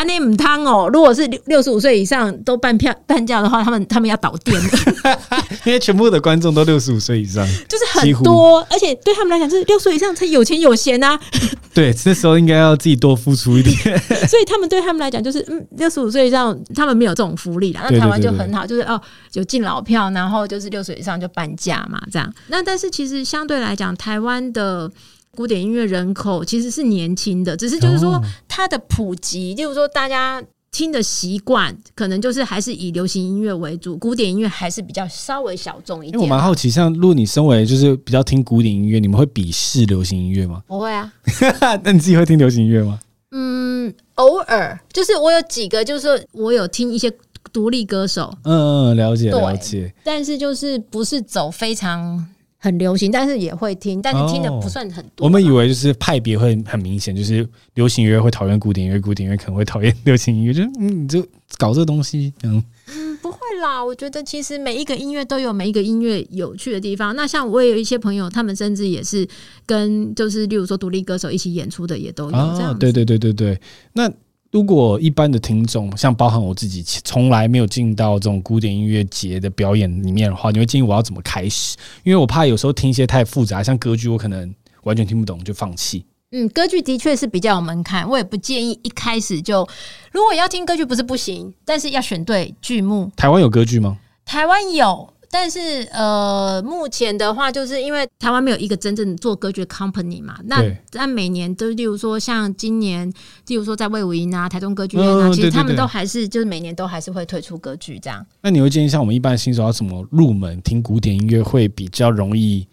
啊，你唔汤哦！如果是六六十五岁以上都半票半价的话，他们他们要倒店了，因为全部的观众都六十五岁以上，就是很多，而且对他们来讲，就是六岁以上才有钱有闲啊。对，这时候应该要自己多付出一点。所以他们对他们来讲，就是嗯，六十五岁以上他们没有这种福利啦。那台湾就很好，就是哦，有敬老票，然后就是六岁以上就半价嘛，这样。那但是其实相对来讲，台湾的。古典音乐人口其实是年轻的，只是就是说它的普及，就是说大家听的习惯，可能就是还是以流行音乐为主，古典音乐还是比较稍微小众一点。因为我蛮好奇，像如果你身为就是比较听古典音乐，你们会鄙视流行音乐吗？不会啊，那你自己会听流行音乐吗？嗯，偶尔，就是我有几个，就是说我有听一些。独立歌手，嗯嗯，了解了解，但是就是不是走非常很流行，但是也会听，但是听的不算很多。哦。我们以为就是派别会很明显，就是流行音乐会讨厌古典音乐，古典音乐可能会讨厌流行音乐，就嗯，你就搞这个东西，嗯嗯，不会啦。我觉得其实每一个音乐都有每一个音乐有趣的地方。那像我也有一些朋友，他们甚至也是跟就是例如说独立歌手一起演出的，也都有这样。哦。对对对对对，那。如果一般的听众，像包含我自己，从来没有进到这种古典音乐节的表演里面的话，你会建议我要怎么开始？因为我怕有时候听一些太复杂，像歌剧，我可能完全听不懂就放弃。嗯，歌剧的确是比较有门槛，我也不建议一开始就。如果要听歌剧，不是不行，但是要选对剧目。台湾有歌剧吗？台湾有。但是呃，目前的话，就是因为台湾没有一个真正做歌剧 company 嘛，那那每年都，例如说像今年，例如说在魏武营啊、台中歌剧院啊，其实他们都还是就是每年都还是会推出歌剧这样。那你会建议像我们一般新手要怎么入门听古典音乐会比较容易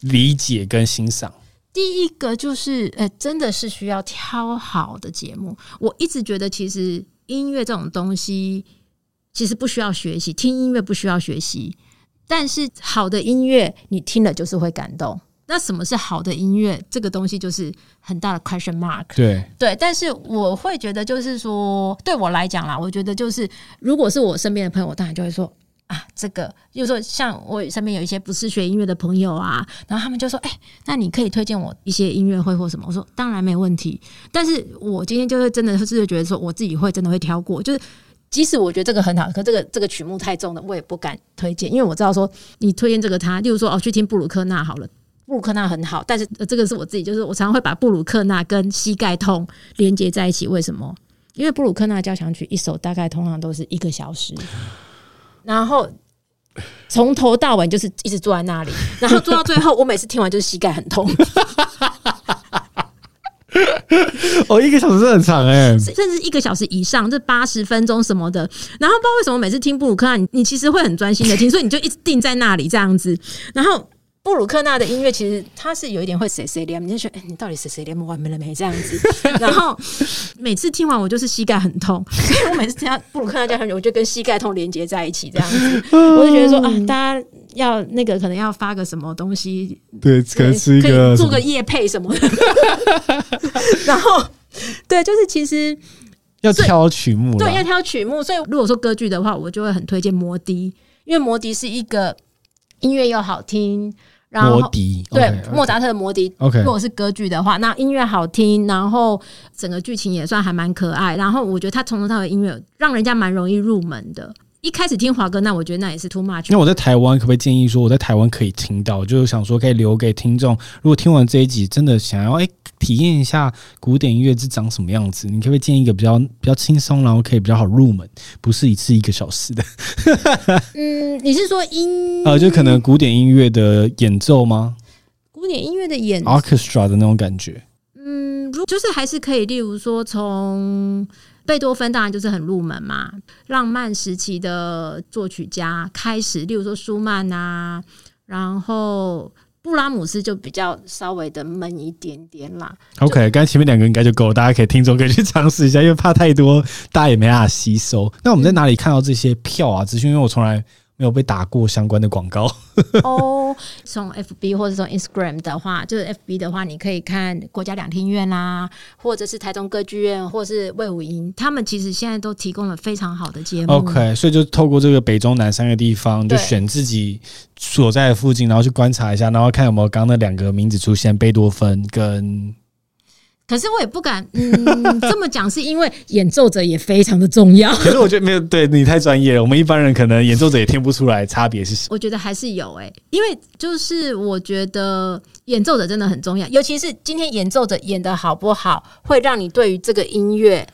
理解跟欣赏？第一个就是，呃，真的是需要挑好的节目。我一直觉得，其实音乐这种东西。其实不需要学习，听音乐不需要学习，但是好的音乐你听了就是会感动。那什么是好的音乐？这个东西就是很大的 question mark。对对，但是我会觉得，就是说对我来讲啦，我觉得就是如果是我身边的朋友，我当然就会说啊，这个，就是说像我身边有一些不是学音乐的朋友啊，然后他们就说，哎，那你可以推荐我一些音乐会或什么？我说当然没问题，但是我今天就是真的是觉得说，我自己会真的会挑过，就是。即使我觉得这个很好，可这个这个曲目太重了，我也不敢推荐，因为我知道说你推荐这个他，例如说哦去听布鲁克纳好了，布鲁克纳很好，但是这个是我自己，就是我常常会把布鲁克纳跟膝盖痛连接在一起。为什么？因为布鲁克纳交响曲一首大概通常都是一个小时，然后从头到尾就是一直坐在那里，然后坐到最后，我每次听完就是膝盖很痛。哦，一个小时是很长哎、甚至一个小时以上，这八十分钟什么的。然后不知道为什么每次听布鲁克啊，你你其实会很专心的听，所以你就一直定在那里这样子。然后布鲁克纳的音乐其实它是有一点会谁谁连，你就觉得哎、欸，你到底碎碎念完没了没这样子。然后每次听完我就是膝盖很痛，所以我每次听到布鲁克纳交响曲，我就跟膝盖痛连接在一起这样子。我就觉得说啊，大家要那个可能要发个什么东西，对，可能是一个做个夜配什么的。然后，对，就是其实要挑曲目，对，要挑曲目。所以，如果说歌剧的话，我就会很推荐摩笛，因为摩笛是一个音乐又好听，然后魔笛对 okay. 莫扎特的摩笛。OK，如果是歌剧的话，那音乐好听，然后整个剧情也算还蛮可爱。然后，我觉得他从头到尾音乐让人家蛮容易入门的。一开始听华哥，那我觉得那也是 too much。那我在台湾可不可以建议说，我在台湾可以听到，就是想说可以留给听众，如果听完这一集真的想要哎、欸、体验一下古典音乐是长什么样子，你可不可以建议一个比较比较轻松，然后可以比较好入门，不是一次一个小时的？嗯，你是说音呃，就可能古典音乐的演奏吗？古典音乐的演 orchestra 的那种感觉？嗯，如就是还是可以，例如说从。贝多芬当然就是很入门嘛，浪漫时期的作曲家开始，例如说舒曼啊，然后布拉姆斯就比较稍微的闷一点点啦。OK，刚才前面两个应该就够了，大家可以听众可以去尝试一下，因为怕太多大家也没办法吸收。那我们在哪里看到这些票啊？资讯？因为我从来。没有被打过相关的广告 哦。从 FB 或者从 Instagram 的话，就是 FB 的话，你可以看国家两厅院啦，或者是台中歌剧院，或是魏武营，他们其实现在都提供了非常好的节目。OK，所以就透过这个北中南三个地方，就选自己所在的附近，然后去观察一下，然后看有没有刚刚那两个名字出现，贝多芬跟。可是我也不敢，嗯，这么讲，是因为演奏者也非常的重要。可是我觉得没有，对你太专业了。我们一般人可能演奏者也听不出来差别是什么。我觉得还是有诶、欸，因为就是我觉得演奏者真的很重要，尤其是今天演奏者演的好不好，会让你对于这个音乐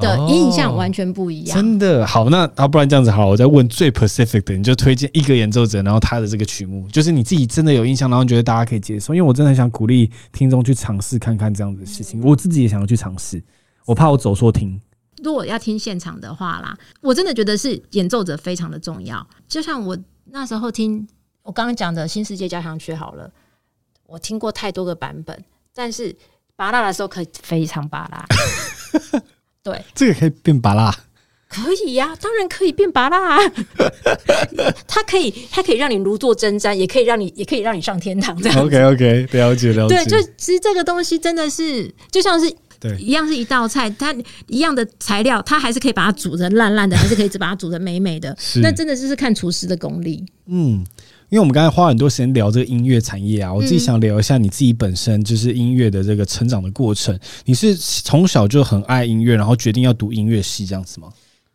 的印象完全不一样。哦、真的好，那啊，不然这样子好，我再问最 Pacific 的，你就推荐一个演奏者，然后他的这个曲目，就是你自己真的有印象，然后你觉得大家可以接受。因为我真的很想鼓励听众去尝试看看这样子的事情，我自己也想要去尝试，我怕我走错听。如果要听现场的话啦，我真的觉得是演奏者非常的重要。就像我那时候听我刚刚讲的《新世界交响曲》好了，我听过太多个版本，但是芭乐的时候可以非常芭乐。对，这个可以变芭乐，可以呀、啊，当然可以变拔啦啊。它可以，它可以让你如坐针毡，也可以让你，也可以让你上天堂。这样 OK OK，了解了解。对，就其实这个东西真的是就像是。对，一样是一道菜，它一样的材料，它还是可以把它煮成烂烂的，还是可以只把它煮成美美的。那真的就是看厨师的功力。嗯，因为我们刚才花很多时间聊这个音乐产业啊，我自己想聊一下你自己本身就是音乐的这个成长的过程。你是从小就很爱音乐，然后决定要读音乐系这样子吗？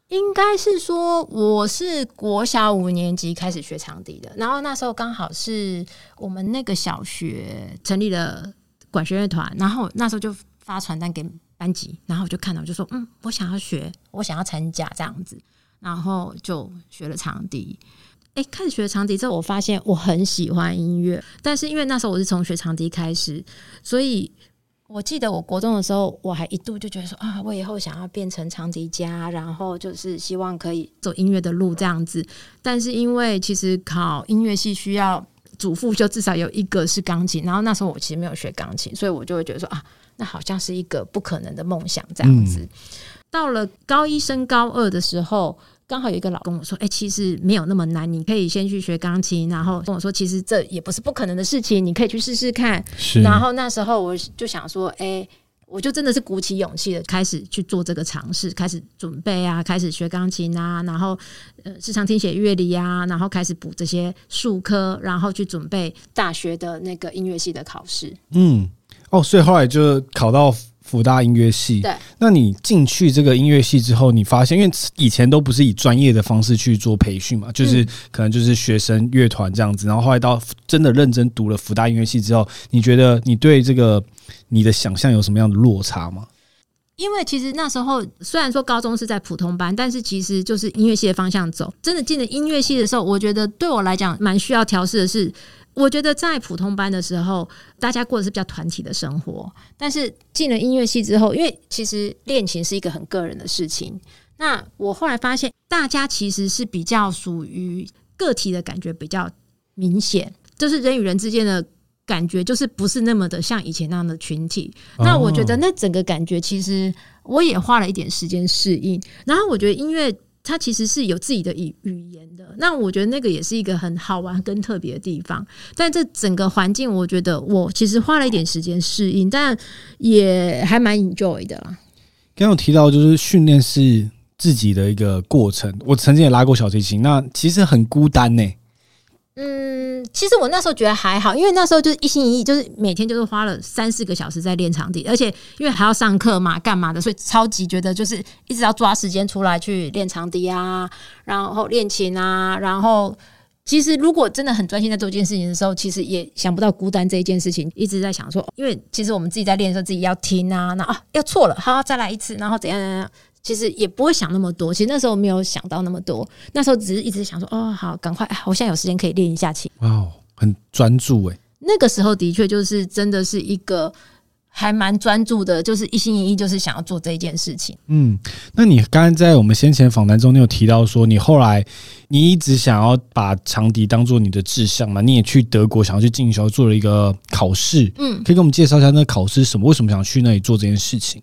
应该是说，我是国小五年级开始学长笛的，然后那时候刚好是我们那个小学成立了管弦乐团，然后那时候就。发传单给班级，然后我就看到，就说：“嗯，我想要学，我想要参加这样子。”然后就学了长笛。诶，开始学长笛之后，我发现我很喜欢音乐，但是因为那时候我是从学长笛开始，所以我记得我国中的时候，我还一度就觉得说：“啊，我以后想要变成长笛家，然后就是希望可以走音乐的路这样子。”但是因为其实考音乐系需要主副就至少有一个是钢琴，然后那时候我其实没有学钢琴，所以我就会觉得说：“啊。”那好像是一个不可能的梦想，这样子。到了高一升高二的时候，刚好有一个老跟我说：“哎，其实没有那么难，你可以先去学钢琴。”然后跟我说：“其实这也不是不可能的事情，你可以去试试看。”然后那时候我就想说：“哎，我就真的是鼓起勇气的开始去做这个尝试，开始准备啊，开始学钢琴啊，然后呃，时常听写乐理啊，然后开始补这些数科，然后去准备大学的那个音乐系的考试。”嗯。哦，所以后来就考到辅大音乐系。对，那你进去这个音乐系之后，你发现，因为以前都不是以专业的方式去做培训嘛，就是可能就是学生乐团这样子。然后后来到真的认真读了福大音乐系之后，你觉得你对这个你的想象有什么样的落差吗？因为其实那时候虽然说高中是在普通班，但是其实就是音乐系的方向走。真的进了音乐系的时候，我觉得对我来讲蛮需要调试的是。我觉得在普通班的时候，大家过的是比较团体的生活。但是进了音乐系之后，因为其实练琴是一个很个人的事情。那我后来发现，大家其实是比较属于个体的感觉比较明显，就是人与人之间的感觉，就是不是那么的像以前那样的群体。那我觉得那整个感觉，其实我也花了一点时间适应。然后我觉得音乐。它其实是有自己的语语言的，那我觉得那个也是一个很好玩跟特别的地方。但这整个环境，我觉得我其实花了一点时间适应，但也还蛮 enjoy 的啦。刚刚有提到，就是训练是自己的一个过程。我曾经也拉过小提琴，那其实很孤单呢、嗯，其实我那时候觉得还好，因为那时候就是一心一意，就是每天就是花了三四个小时在练长笛，而且因为还要上课嘛，干嘛的，所以超级觉得就是一直要抓时间出来去练长笛啊，然后练琴啊，然后其实如果真的很专心在做一件事情的时候，其实也想不到孤单这一件事情，一直在想说，因为其实我们自己在练的时候，自己要听啊，那啊要错了，好，再来一次，然后怎样怎样。其实也不会想那么多，其实那时候没有想到那么多，那时候只是一直想说，哦，好，赶快，我现在有时间可以练一下琴。哇，很专注哎。那个时候的确就是真的是一个还蛮专注的，就是一心一意，就是想要做这一件事情。嗯，那你刚刚在我们先前访谈中，你有提到说，你后来你一直想要把长笛当做你的志向嘛？你也去德国想要去进修，做了一个考试。嗯，可以给我们介绍一下那个考试是什么？为什么想去那里做这件事情？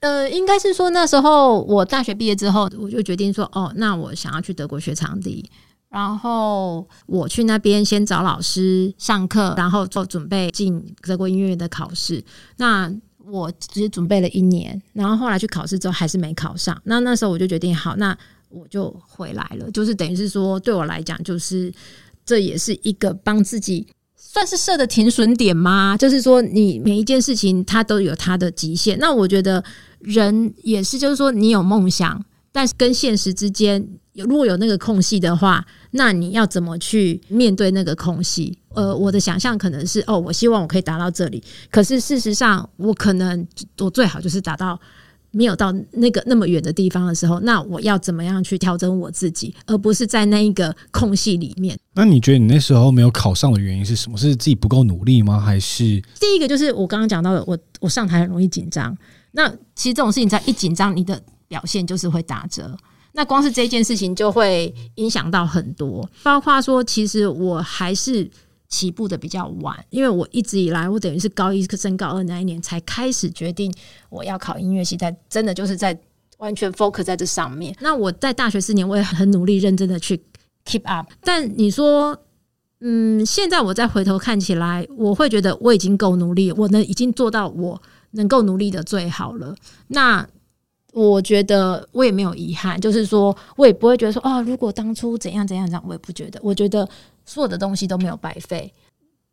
呃，应该是说那时候我大学毕业之后，我就决定说，哦，那我想要去德国学长笛，然后我去那边先找老师上课，然后做准备进德国音乐的考试。那我只准备了一年，然后后来去考试之后还是没考上。那那时候我就决定，好，那我就回来了。就是等于是说，对我来讲，就是这也是一个帮自己。算是设的停损点吗？就是说，你每一件事情它都有它的极限。那我觉得人也是，就是说，你有梦想，但是跟现实之间如果有那个空隙的话，那你要怎么去面对那个空隙？呃，我的想象可能是，哦，我希望我可以达到这里，可是事实上，我可能我最好就是达到。没有到那个那么远的地方的时候，那我要怎么样去调整我自己，而不是在那一个空隙里面？那你觉得你那时候没有考上的原因是什么？是自己不够努力吗？还是第一个就是我刚刚讲到的，我我上台很容易紧张。那其实这种事情在一紧张，你的表现就是会打折。那光是这件事情就会影响到很多，包括说，其实我还是起步的比较晚，因为我一直以来，我等于是高一升高二那一年才开始决定我要考音乐系，在真的就是在完全 focus 在这上面。那我在大学四年，我也很努力认真的去 keep up。但你说，嗯，现在我再回头看起来，我会觉得我已经够努力，我能已经做到我能够努力的最好了。那我觉得我也没有遗憾，就是说我也不会觉得说啊，如果当初怎样怎样这样，我也不觉得。我觉得所有的东西都没有白费，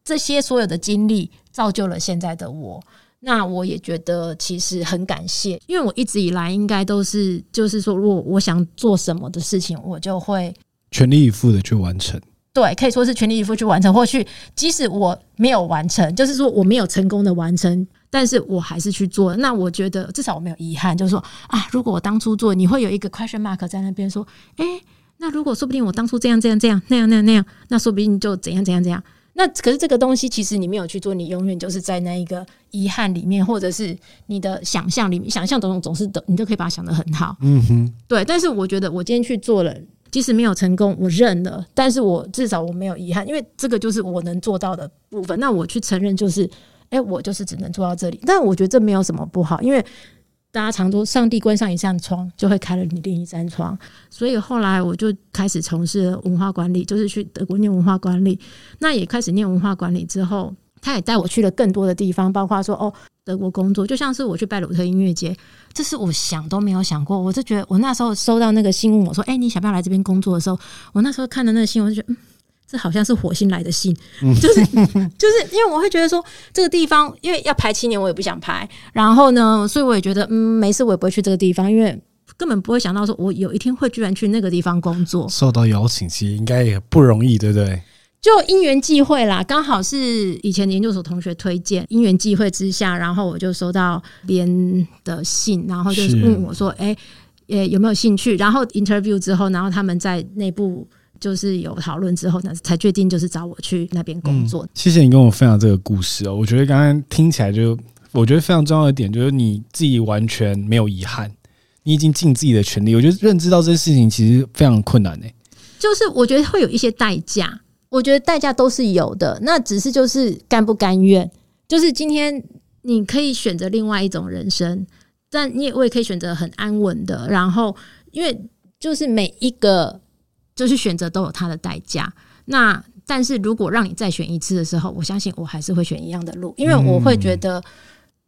这些所有的经历造就了现在的我。那我也觉得其实很感谢，因为我一直以来应该都是，就是说，如果我想做什么的事情，我就会全力以赴的去完成。对，可以说是全力以赴去完成，或许即使我没有完成，就是说我没有成功的完成。但是我还是去做，那我觉得至少我没有遗憾，就是说啊，如果我当初做，你会有一个 question mark 在那边说，诶，那如果说不定我当初这样这样这样那样那样那样，那说不定就怎样怎样怎样。那可是这个东西其实你没有去做，你永远就是在那一个遗憾里面，或者是你的想象里面，想象总总是的，你都可以把它想得很好。嗯哼，对。但是我觉得我今天去做了，即使没有成功，我认了，但是我至少我没有遗憾，因为这个就是我能做到的部分。那我去承认就是。哎，我就是只能做到这里，但我觉得这没有什么不好，因为大家常说，上帝关上一扇窗，就会开了你另一扇窗。所以后来我就开始从事文化管理，就是去德国念文化管理。那也开始念文化管理之后，他也带我去了更多的地方，包括说哦，德国工作，就像是我去拜鲁特音乐节，这是我想都没有想过。我就觉得，我那时候收到那个新闻，我说，哎，你想不想来这边工作的时候，我那时候看的那个新闻，就觉得。嗯这好像是火星来的信，就是就是因为我会觉得说这个地方，因为要排七年，我也不想排。然后呢，所以我也觉得，嗯，没事，我也不会去这个地方，因为根本不会想到说我有一天会居然去那个地方工作。受到邀请，其实应该也不容易，对不对？就因缘际会啦，刚好是以前的研究所同学推荐，因缘际会之下，然后我就收到别人的信，然后就是问我说：“哎，呃，有没有兴趣？”然后 interview 之后，然后他们在内部。就是有讨论之后呢，才决定就是找我去那边工作。嗯，谢谢你跟我分享这个故事哦，我觉得刚刚听起来就，我觉得非常重要的点就是你自己完全没有遗憾，你已经尽自己的全力。我觉得认知到这件事情其实非常困难呢。就是我觉得会有一些代价，我觉得代价都是有的，那只是就是甘不甘愿。就是今天你可以选择另外一种人生，但你也我也可以选择很安稳的。然后因为就是每一个。就是选择都有它的代价，那但是如果让你再选一次的时候，我相信我还是会选一样的路，因为我会觉得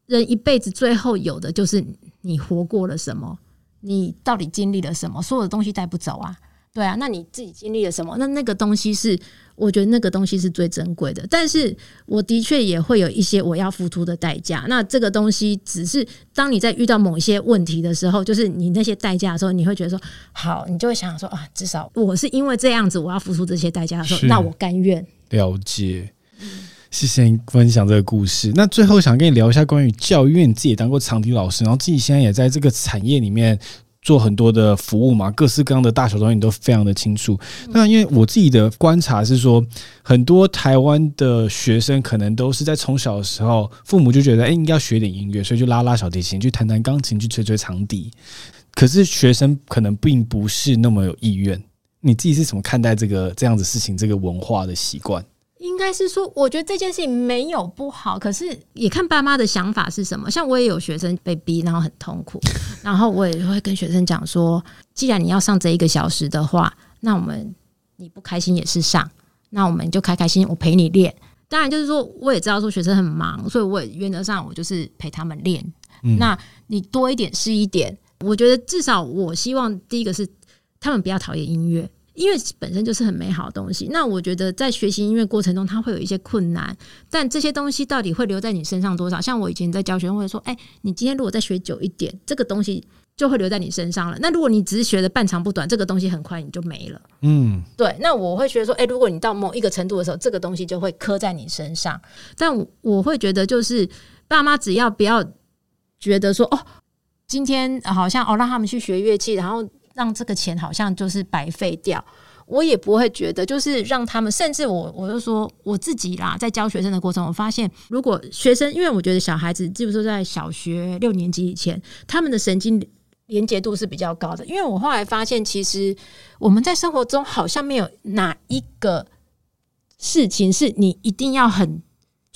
人一辈子最后有的就是你活过了什么，你到底经历了什么，所有的东西带不走啊。对啊，那你自己经历了什么？那那个东西是，我觉得那个东西是最珍贵的。但是我的确也会有一些我要付出的代价。那这个东西只是当你在遇到某一些问题的时候，就是你那些代价的时候，你会觉得说，好，你就会想说啊，至少我是因为这样子，我要付出这些代价的时候，那我甘愿。了解，谢谢你分享这个故事。那最后想跟你聊一下关于教育，因为你自己也当过长笛老师，然后自己现在也在这个产业里面。做很多的服务嘛，各式各样的大小东西你都非常的清楚。那因为我自己的观察是说，很多台湾的学生可能都是在从小的时候，父母就觉得哎，应该要学点音乐，所以就拉拉小提琴，去弹弹钢琴，去吹吹长笛。可是学生可能并不是那么有意愿。你自己是怎么看待这个这样子事情，这个文化的习惯？应该是说，我觉得这件事情没有不好，可是也看爸妈的想法是什么。像我也有学生被逼，然后很痛苦，然后我也会跟学生讲说，既然你要上这一个小时的话，那我们你不开心也是上，那我们就开开心，我陪你练。当然就是说，我也知道说学生很忙，所以我也原则上我就是陪他们练。嗯。那你多一点是一点，我觉得至少我希望第一个是他们不要讨厌音乐。音乐本身就是很美好的东西。那我觉得在学习音乐过程中，它会有一些困难，但这些东西到底会留在你身上多少？像我以前在教学生会说：“哎，你今天如果再学久一点，这个东西就会留在你身上了。那如果你只是学的半长不短，这个东西很快你就没了。”嗯，对。那我会觉得说：“哎，如果你到某一个程度的时候，这个东西就会刻在你身上。”但我会觉得，就是爸妈只要不要觉得说：“哦。”今天好像哦让他们去学乐器，然后让这个钱好像就是白费掉。我也不会觉得，就是让他们，甚至我，我就说我自己啦，在教学生的过程，我发现，如果学生，因为我觉得小孩子，基本上在小学六年级以前，他们的神经连结度是比较高的。因为我后来发现，其实我们在生活中好像没有哪一个事情是你一定要很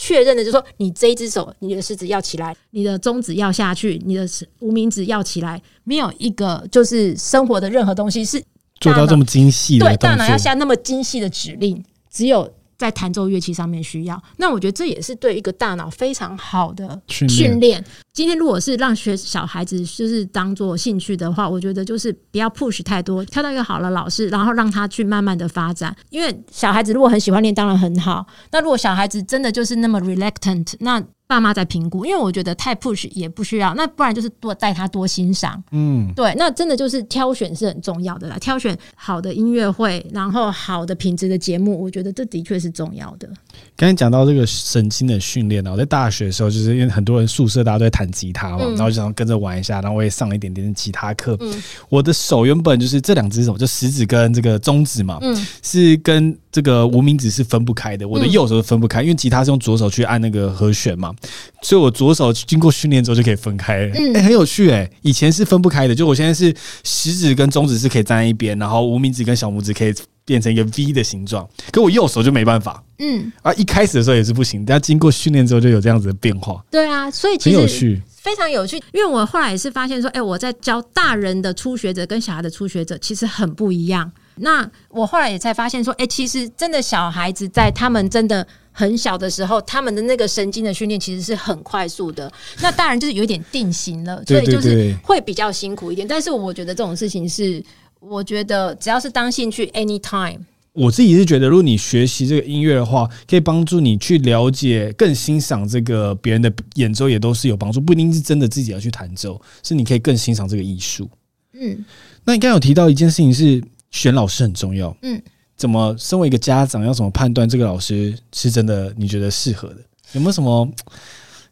确认的，就是说，你这一只手，你的食指要起来，你的中指要下去，你的无名指要起来，没有一个就是生活的任何东西是。做到这么精细的，对，大脑要下那么精细的指令，只有在弹奏乐器上面需要。那我觉得这也是对一个大脑非常好的训练。今天如果是让学小孩子就是当做兴趣的话，我觉得就是不要 push 太多，挑到一个好的老师，然后让他去慢慢的发展。因为小孩子如果很喜欢练，当然很好。那如果小孩子真的就是那么 reluctant，那爸妈在评估，因为我觉得太 push 也不需要，那不然就是多带他多欣赏，嗯，对，那真的就是挑选是很重要的啦，挑选好的音乐会，然后好的品质的节目，我觉得这的确是重要的。刚才讲到这个神经的训练呢，我在大学的时候，就是因为很多人宿舍大家都在弹吉他嘛，嗯、然后就想跟着玩一下，然后我也上了一点点吉他课。嗯、我的手原本就是这两只手，就食指跟这个中指嘛，嗯、是跟这个无名指是分不开的。我的右手是分不开，因为吉他是用左手去按那个和弦嘛。所以，我左手经过训练之后就可以分开了。嗯，欸，很有趣哎。以前是分不开的，就我现在是食指跟中指是可以站在一边，然后无名指跟小拇指可以变成一个 V 的形状。可我右手就没办法。嗯，啊，一开始的时候也是不行，但经过训练之后就有这样子的变化。对啊，所以其实很有趣，非常有趣。因为我后来也是发现说，哎，我在教大人的初学者跟小孩的初学者其实很不一样。那我后来也才发现说，哎，其实真的小孩子在他们真的。很小的时候，他们的那个神经的训练其实是很快速的。那大人就是有点定型了，所以就是会比较辛苦一点。但是我觉得这种事情是，我觉得只要是当兴趣，anytime。我自己是觉得，如果你学习这个音乐的话，可以帮助你去了解、更欣赏这个别人的演奏，也都是有帮助。不一定是真的自己要去弹奏，是你可以更欣赏这个艺术。嗯，那你刚刚有提到一件事情是选老师很重要。嗯。怎么？身为一个家长，要怎么判断这个老师是真的你觉得适合的？有没有什么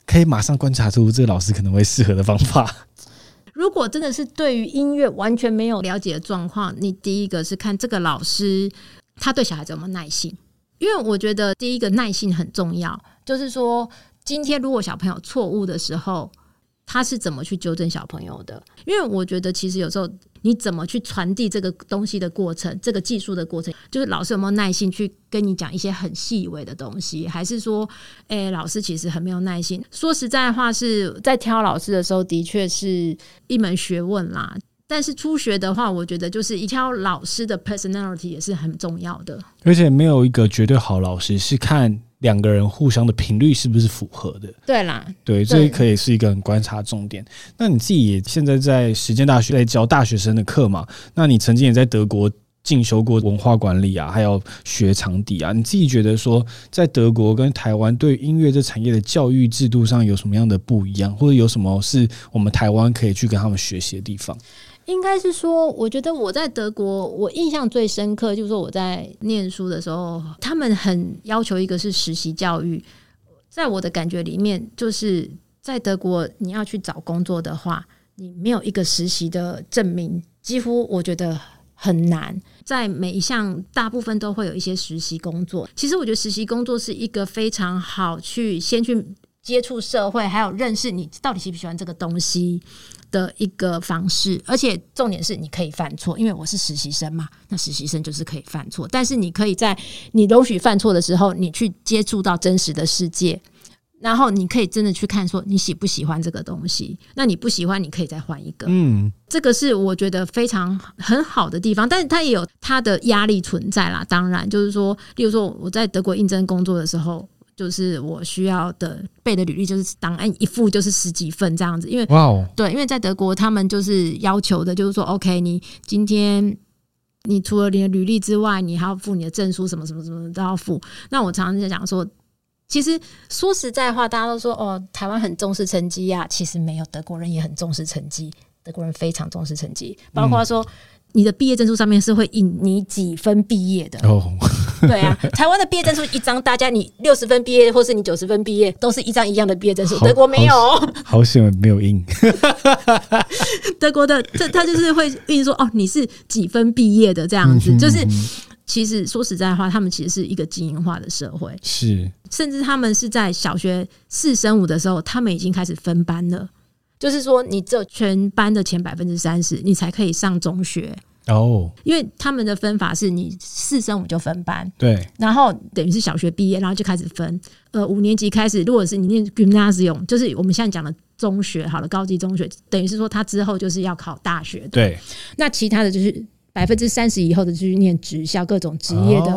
可以马上观察出这个老师可能会适合的方法？如果真的是对于音乐完全没有了解的状况，你第一个是看这个老师他对小孩子有没有耐心，因为我觉得第一个耐心很重要。就是说，今天如果小朋友错误的时候，他是怎么去纠正小朋友的？因为我觉得其实有时候。你怎么去传递这个东西的过程，这个技术的过程，就是老师有没有耐心去跟你讲一些很细微的东西，还是说，诶、老师其实很没有耐心？说实在话，是在挑老师的时候，的确是一门学问啦。但是初学的话，我觉得就是一挑老师的 personality 也是很重要的。而且没有一个绝对好老师，是看。两个人互相的频率是不是符合的？对啦，对，这也可以是一个很观察重点。那你自己也现在在时间大学在教大学生的课嘛？那你曾经也在德国进修过文化管理啊，还有学长笛啊。你自己觉得说，在德国跟台湾对音乐这产业的教育制度上有什么样的不一样，或者有什么是我们台湾可以去跟他们学习的地方？应该是说，我觉得我在德国，我印象最深刻就是说我在念书的时候，他们很要求一个是实习教育。在我的感觉里面，就是在德国你要去找工作的话，你没有一个实习的证明，几乎我觉得很难。在每一项，大部分都会有一些实习工作。其实我觉得实习工作是一个非常好去先去接触社会，还有认识你到底喜不喜欢这个东西的一个方式，而且重点是你可以犯错，因为我是实习生嘛。那实习生就是可以犯错，但是你可以在你容许犯错的时候，你去接触到真实的世界，然后你可以真的去看说你喜不喜欢这个东西。那你不喜欢，你可以再换一个。嗯，这个是我觉得非常很好的地方，但是它也有它的压力存在啦。当然，就是说，例如说我在德国应征工作的时候。就是我需要的备的履历，就是档案一付就是十几份这样子，因为哇哦，对，因为在德国他们就是要求的，就是说，OK，你今天你除了你的履历之外，你还要付你的证书，什么什么什么都要付。那我常常在讲说，其实说实在话，大家都说哦，台湾很重视成绩呀，其实没有，德国人也很重视成绩，德国人非常重视成绩，包括说你的毕业证书上面是会印你几分毕业的哦。对啊，台湾的毕业证书一张，大家你六十分毕业，或是你九十分毕业，都是一张一样的毕业证书。德国没有，好险没有印。德国的这他就是会印说哦，你是几分毕业的这样子，就是其实说实在话，他们其实是一个精英化的社会，是甚至他们是在小学四升五的时候，他们已经开始分班了，就是说你只有全班的前百分之三十，你才可以上中学。哦，因为他们的分法是你四升五就分班，对，然后等于是小学毕业，然后就开始分。呃，五年级开始，如果是你念 gymnasium，就是我们现在讲的中学，好了，高级中学，等于是说他之后就是要考大学的。对，那其他的就是百分之三十以后的，就是念职校各种职业的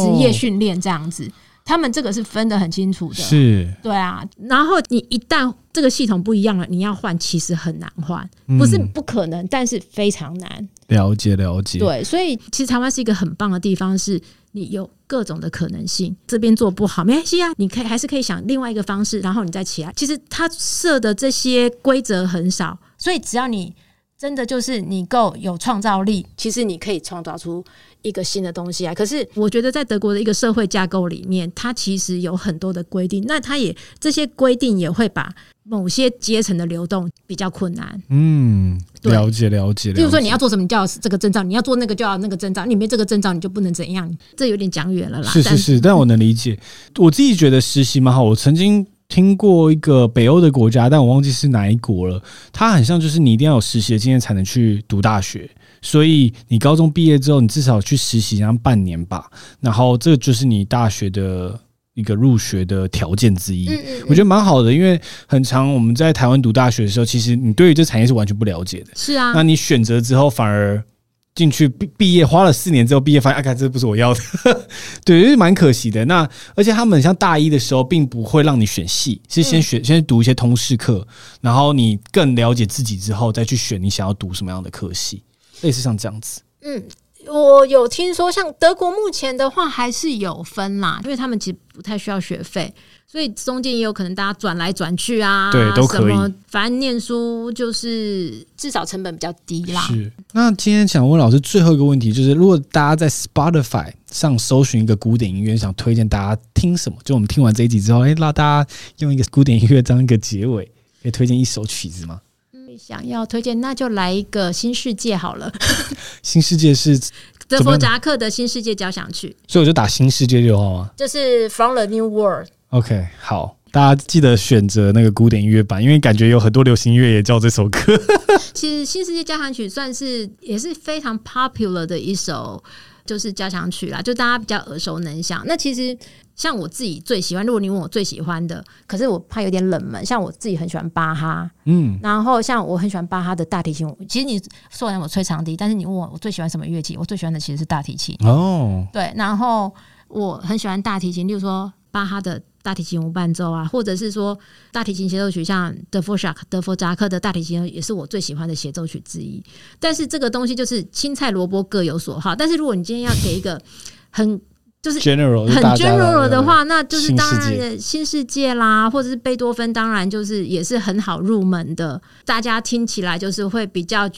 职业训练这样子。他们这个是分得很清楚的，是，对啊。然后你一旦这个系统不一样了，你要换其实很难换，不是不可能，嗯、但是非常难。了解了解，对，所以其实台湾是一个很棒的地方，是你有各种的可能性。这边做不好没关系啊，你可以还是可以想另外一个方式，然后你再起来。其实他设的这些规则很少，所以只要你真的就是你够有创造力，其实你可以创造出。一个新的东西啊！可是我觉得，在德国的一个社会架构里面，它其实有很多的规定。那它也这些规定也会把某些阶层的流动比较困难。嗯，了解了解。比如说，你要做什么，就要这个证照；你要做那个，就要那个证照。你没这个证照，你就不能怎样。这有点讲远了啦。是是是，但我能理解。我自己觉得实习蛮好。我曾经听过一个北欧的国家，但我忘记是哪一国了。它很像就是你一定要有实习的经验才能去读大学。所以你高中毕业之后，你至少去实习，然后半年吧。然后这就是你大学的一个入学的条件之一。我觉得蛮好的，因为很长我们在台湾读大学的时候，其实你对于这产业是完全不了解的。是啊，那你选择之后，反而进去毕毕业，花了四年之后毕业，发现啊，看这不是我要的，对，就是蛮可惜的。那而且他们像大一的时候，并不会让你选系，是先选先读一些通识课，然后你更了解自己之后，再去选你想要读什么样的科系。类似像这样子，嗯，我有听说，像德国目前的话还是有分啦，因为他们其实不太需要学费，所以中间也有可能大家转来转去啊，对，都可以。反正念书就是至少成本比较低啦。是。那今天想问老师最后一个问题，就是如果大家在 Spotify 上搜寻一个古典音乐，想推荐大家听什么？就我们听完这一集之后，哎，让大家用一个古典音乐当一个结尾，可以推荐一首曲子吗？想要推荐，那就来一个《新世界》好了。新世界是德弗扎克的《新世界交响曲》，所以我就打《新世界》就好吗？就是 From the New World。OK，好，大家记得选择那个古典音乐版，因为感觉有很多流行音乐也叫这首歌。其实《新世界交响曲》算是也是非常 popular 的一首，就是交响曲啦，就大家比较耳熟能详。那其实。像我自己最喜欢，如果你问我最喜欢的，可是我怕有点冷门。像我自己很喜欢巴哈，嗯，然后像我很喜欢巴哈的大提琴。其实你虽然我吹长笛，但是你问我我最喜欢什么乐器，我最喜欢的其实是大提琴。哦，对，然后我很喜欢大提琴，例如说巴哈的大提琴无伴奏啊，或者是说大提琴协奏曲，像德弗扎克德弗扎克的大提琴也是我最喜欢的协奏曲之一。但是这个东西就是青菜萝卜各有所好。但是如果你今天要给一个很就是 general 很 general 的话，那就是当然的新世界啦，或者是贝多芬，当然就是也是很好入门的。大家听起来就是会比较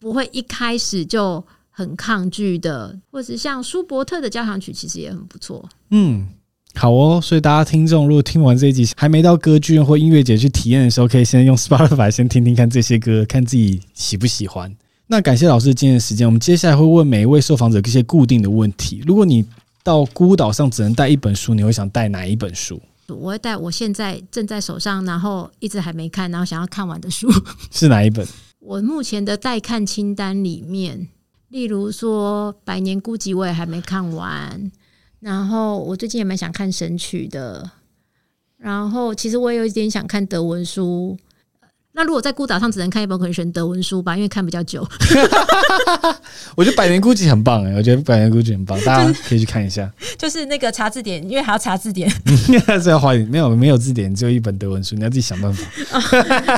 不会一开始就很抗拒的，或者像舒伯特的交响曲，其实也很不错。嗯，好哦。所以大家听众如果听完这一集还没到歌剧院或音乐节去体验的时候，可以先用 Spotify 先听听看这些歌，看自己喜不喜欢。那感谢老师今天的时间，我们接下来会问每一位受访者一些固定的问题。如果你到孤岛上只能带一本书，你会想带哪一本书？我会带我现在正在手上，然后一直还没看，然后想要看完的书。是哪一本？我目前的待看清单里面，例如说《百年孤寂》，我也还没看完。然后我最近也蛮想看《神曲》的。然后其实我也有一点想看德文书。那如果在孤岛上只能看一本，可能选德文书吧，因为看比较久。我觉得《百年孤寂》很棒哎，我觉得《百年孤寂》很棒，大家 可以去看一下。就是那个查字典，因为还要查字典，是要花。没有没有字典，只有一本德文书，你要自己想办法。哦、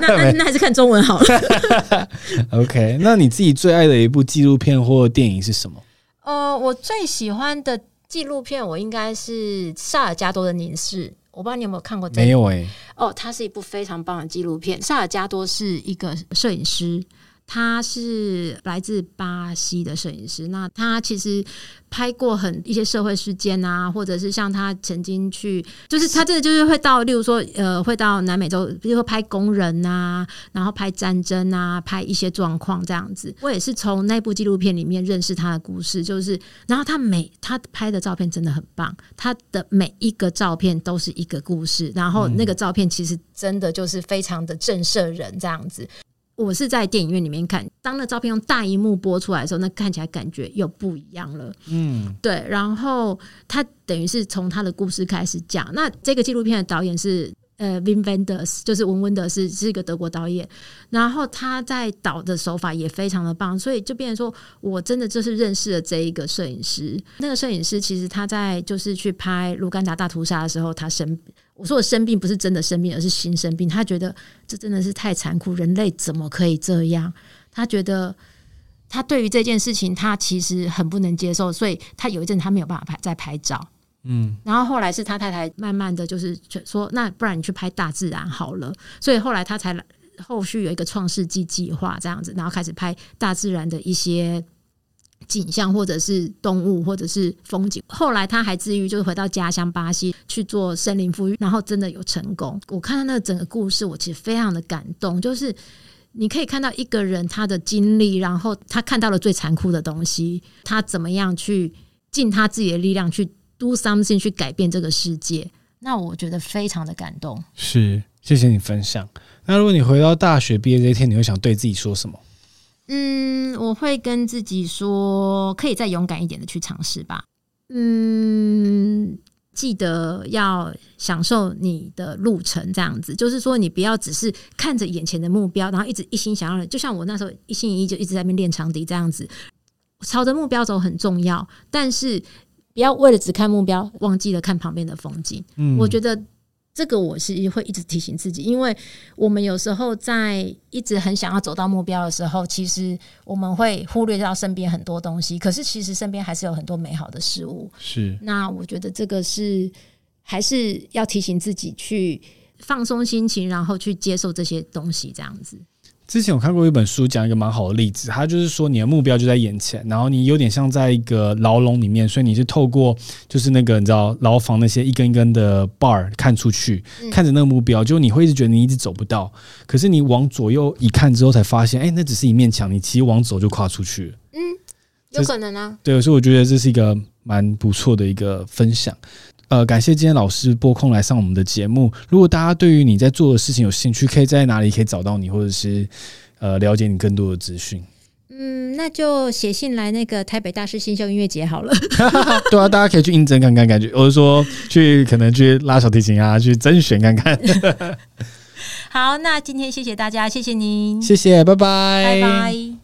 那那，那还是看中文好了。OK，那你自己最爱的一部纪录片或电影是什么？呃，我最喜欢的纪录片，我应该是萨尔加多的凝视。我不知道你有没有看过这个？没有哎、欸。哦，它是一部非常棒的纪录片。萨尔加多是一个摄影师，他是来自巴西的摄影师，那他其实拍过很一些社会事件啊，或者是像他曾经去，就是他真的就是会到，例如说呃，会到南美洲，比如说拍工人啊，然后拍战争啊，拍一些状况这样子。我也是从那部纪录片里面认识他的故事，就是然后他每他拍的照片真的很棒，他的每一个照片都是一个故事，然后那个照片其实真的就是非常的震慑人这样子。我是在电影院里面看，当那照片用大荧幕播出来的时候，那看起来感觉又不一样了。嗯，对。然后他等于是从他的故事开始讲。那这个纪录片的导演是呃，Wim Wenders，就是文文德是，是一个德国导演。然后他在导的手法也非常的棒，所以就变成说我真的就是认识了这一个摄影师。那个摄影师其实他在就是去拍卢甘达大屠杀的时候，他生。我说我生病不是真的生病，而是心生病。他觉得这真的是太残酷，人类怎么可以这样？他觉得他对于这件事情，他其实很不能接受，所以他有一阵他没有办法拍再拍照。嗯，然后后来是他太太慢慢的就是说，那不然你去拍大自然好了。所以后来他才后续有一个创世纪计划这样子，然后开始拍大自然的一些。景象，或者是动物，或者是风景。后来他还至于就是回到家乡巴西去做森林复育，然后真的有成功。我看到那个整个故事，我其实非常的感动。就是你可以看到一个人他的经历，然后他看到了最残酷的东西，他怎么样去尽他自己的力量去 do something 去改变这个世界。那我觉得非常的感动。是，谢谢你分享。那如果你回到大学毕业这一天，你会想对自己说什么？嗯，我会跟自己说，可以再勇敢一点的去尝试吧。嗯，记得要享受你的路程，这样子，就是说你不要只是看着眼前的目标，然后一直一心想要，就像我那时候一心一意就一直在那边练长笛这样子，朝着目标走很重要，但是不要为了只看目标，忘记了看旁边的风景。嗯，我觉得。这个我是会一直提醒自己，因为我们有时候在一直很想要走到目标的时候，其实我们会忽略掉身边很多东西。可是其实身边还是有很多美好的事物。是，那我觉得这个是还是要提醒自己去放松心情，然后去接受这些东西，这样子。之前我看过一本书，讲一个蛮好的例子。它就是说，你的目标就在眼前，然后你有点像在一个牢笼里面，所以你是透过就是那个你知道牢房那些一根一根的 bar 看出去，看着那个目标，就你会一直觉得你一直走不到。可是你往左右一看之后，才发现，哎，那只是一面墙，你其实往左就跨出去了。嗯，有可能啊。对，所以我觉得这是一个蛮不错的一个分享。呃，感谢今天老师拨空来上我们的节目。如果大家对于你在做的事情有兴趣，可以在哪里可以找到你，或者是呃了解你更多的资讯？嗯，那就写信来那个台北大师新秀音乐节好了。对啊，大家可以去应征看看，感觉，或者说去可能去拉小提琴啊，去甄选看看。好，那今天谢谢大家，谢谢您，谢谢，拜拜，拜拜。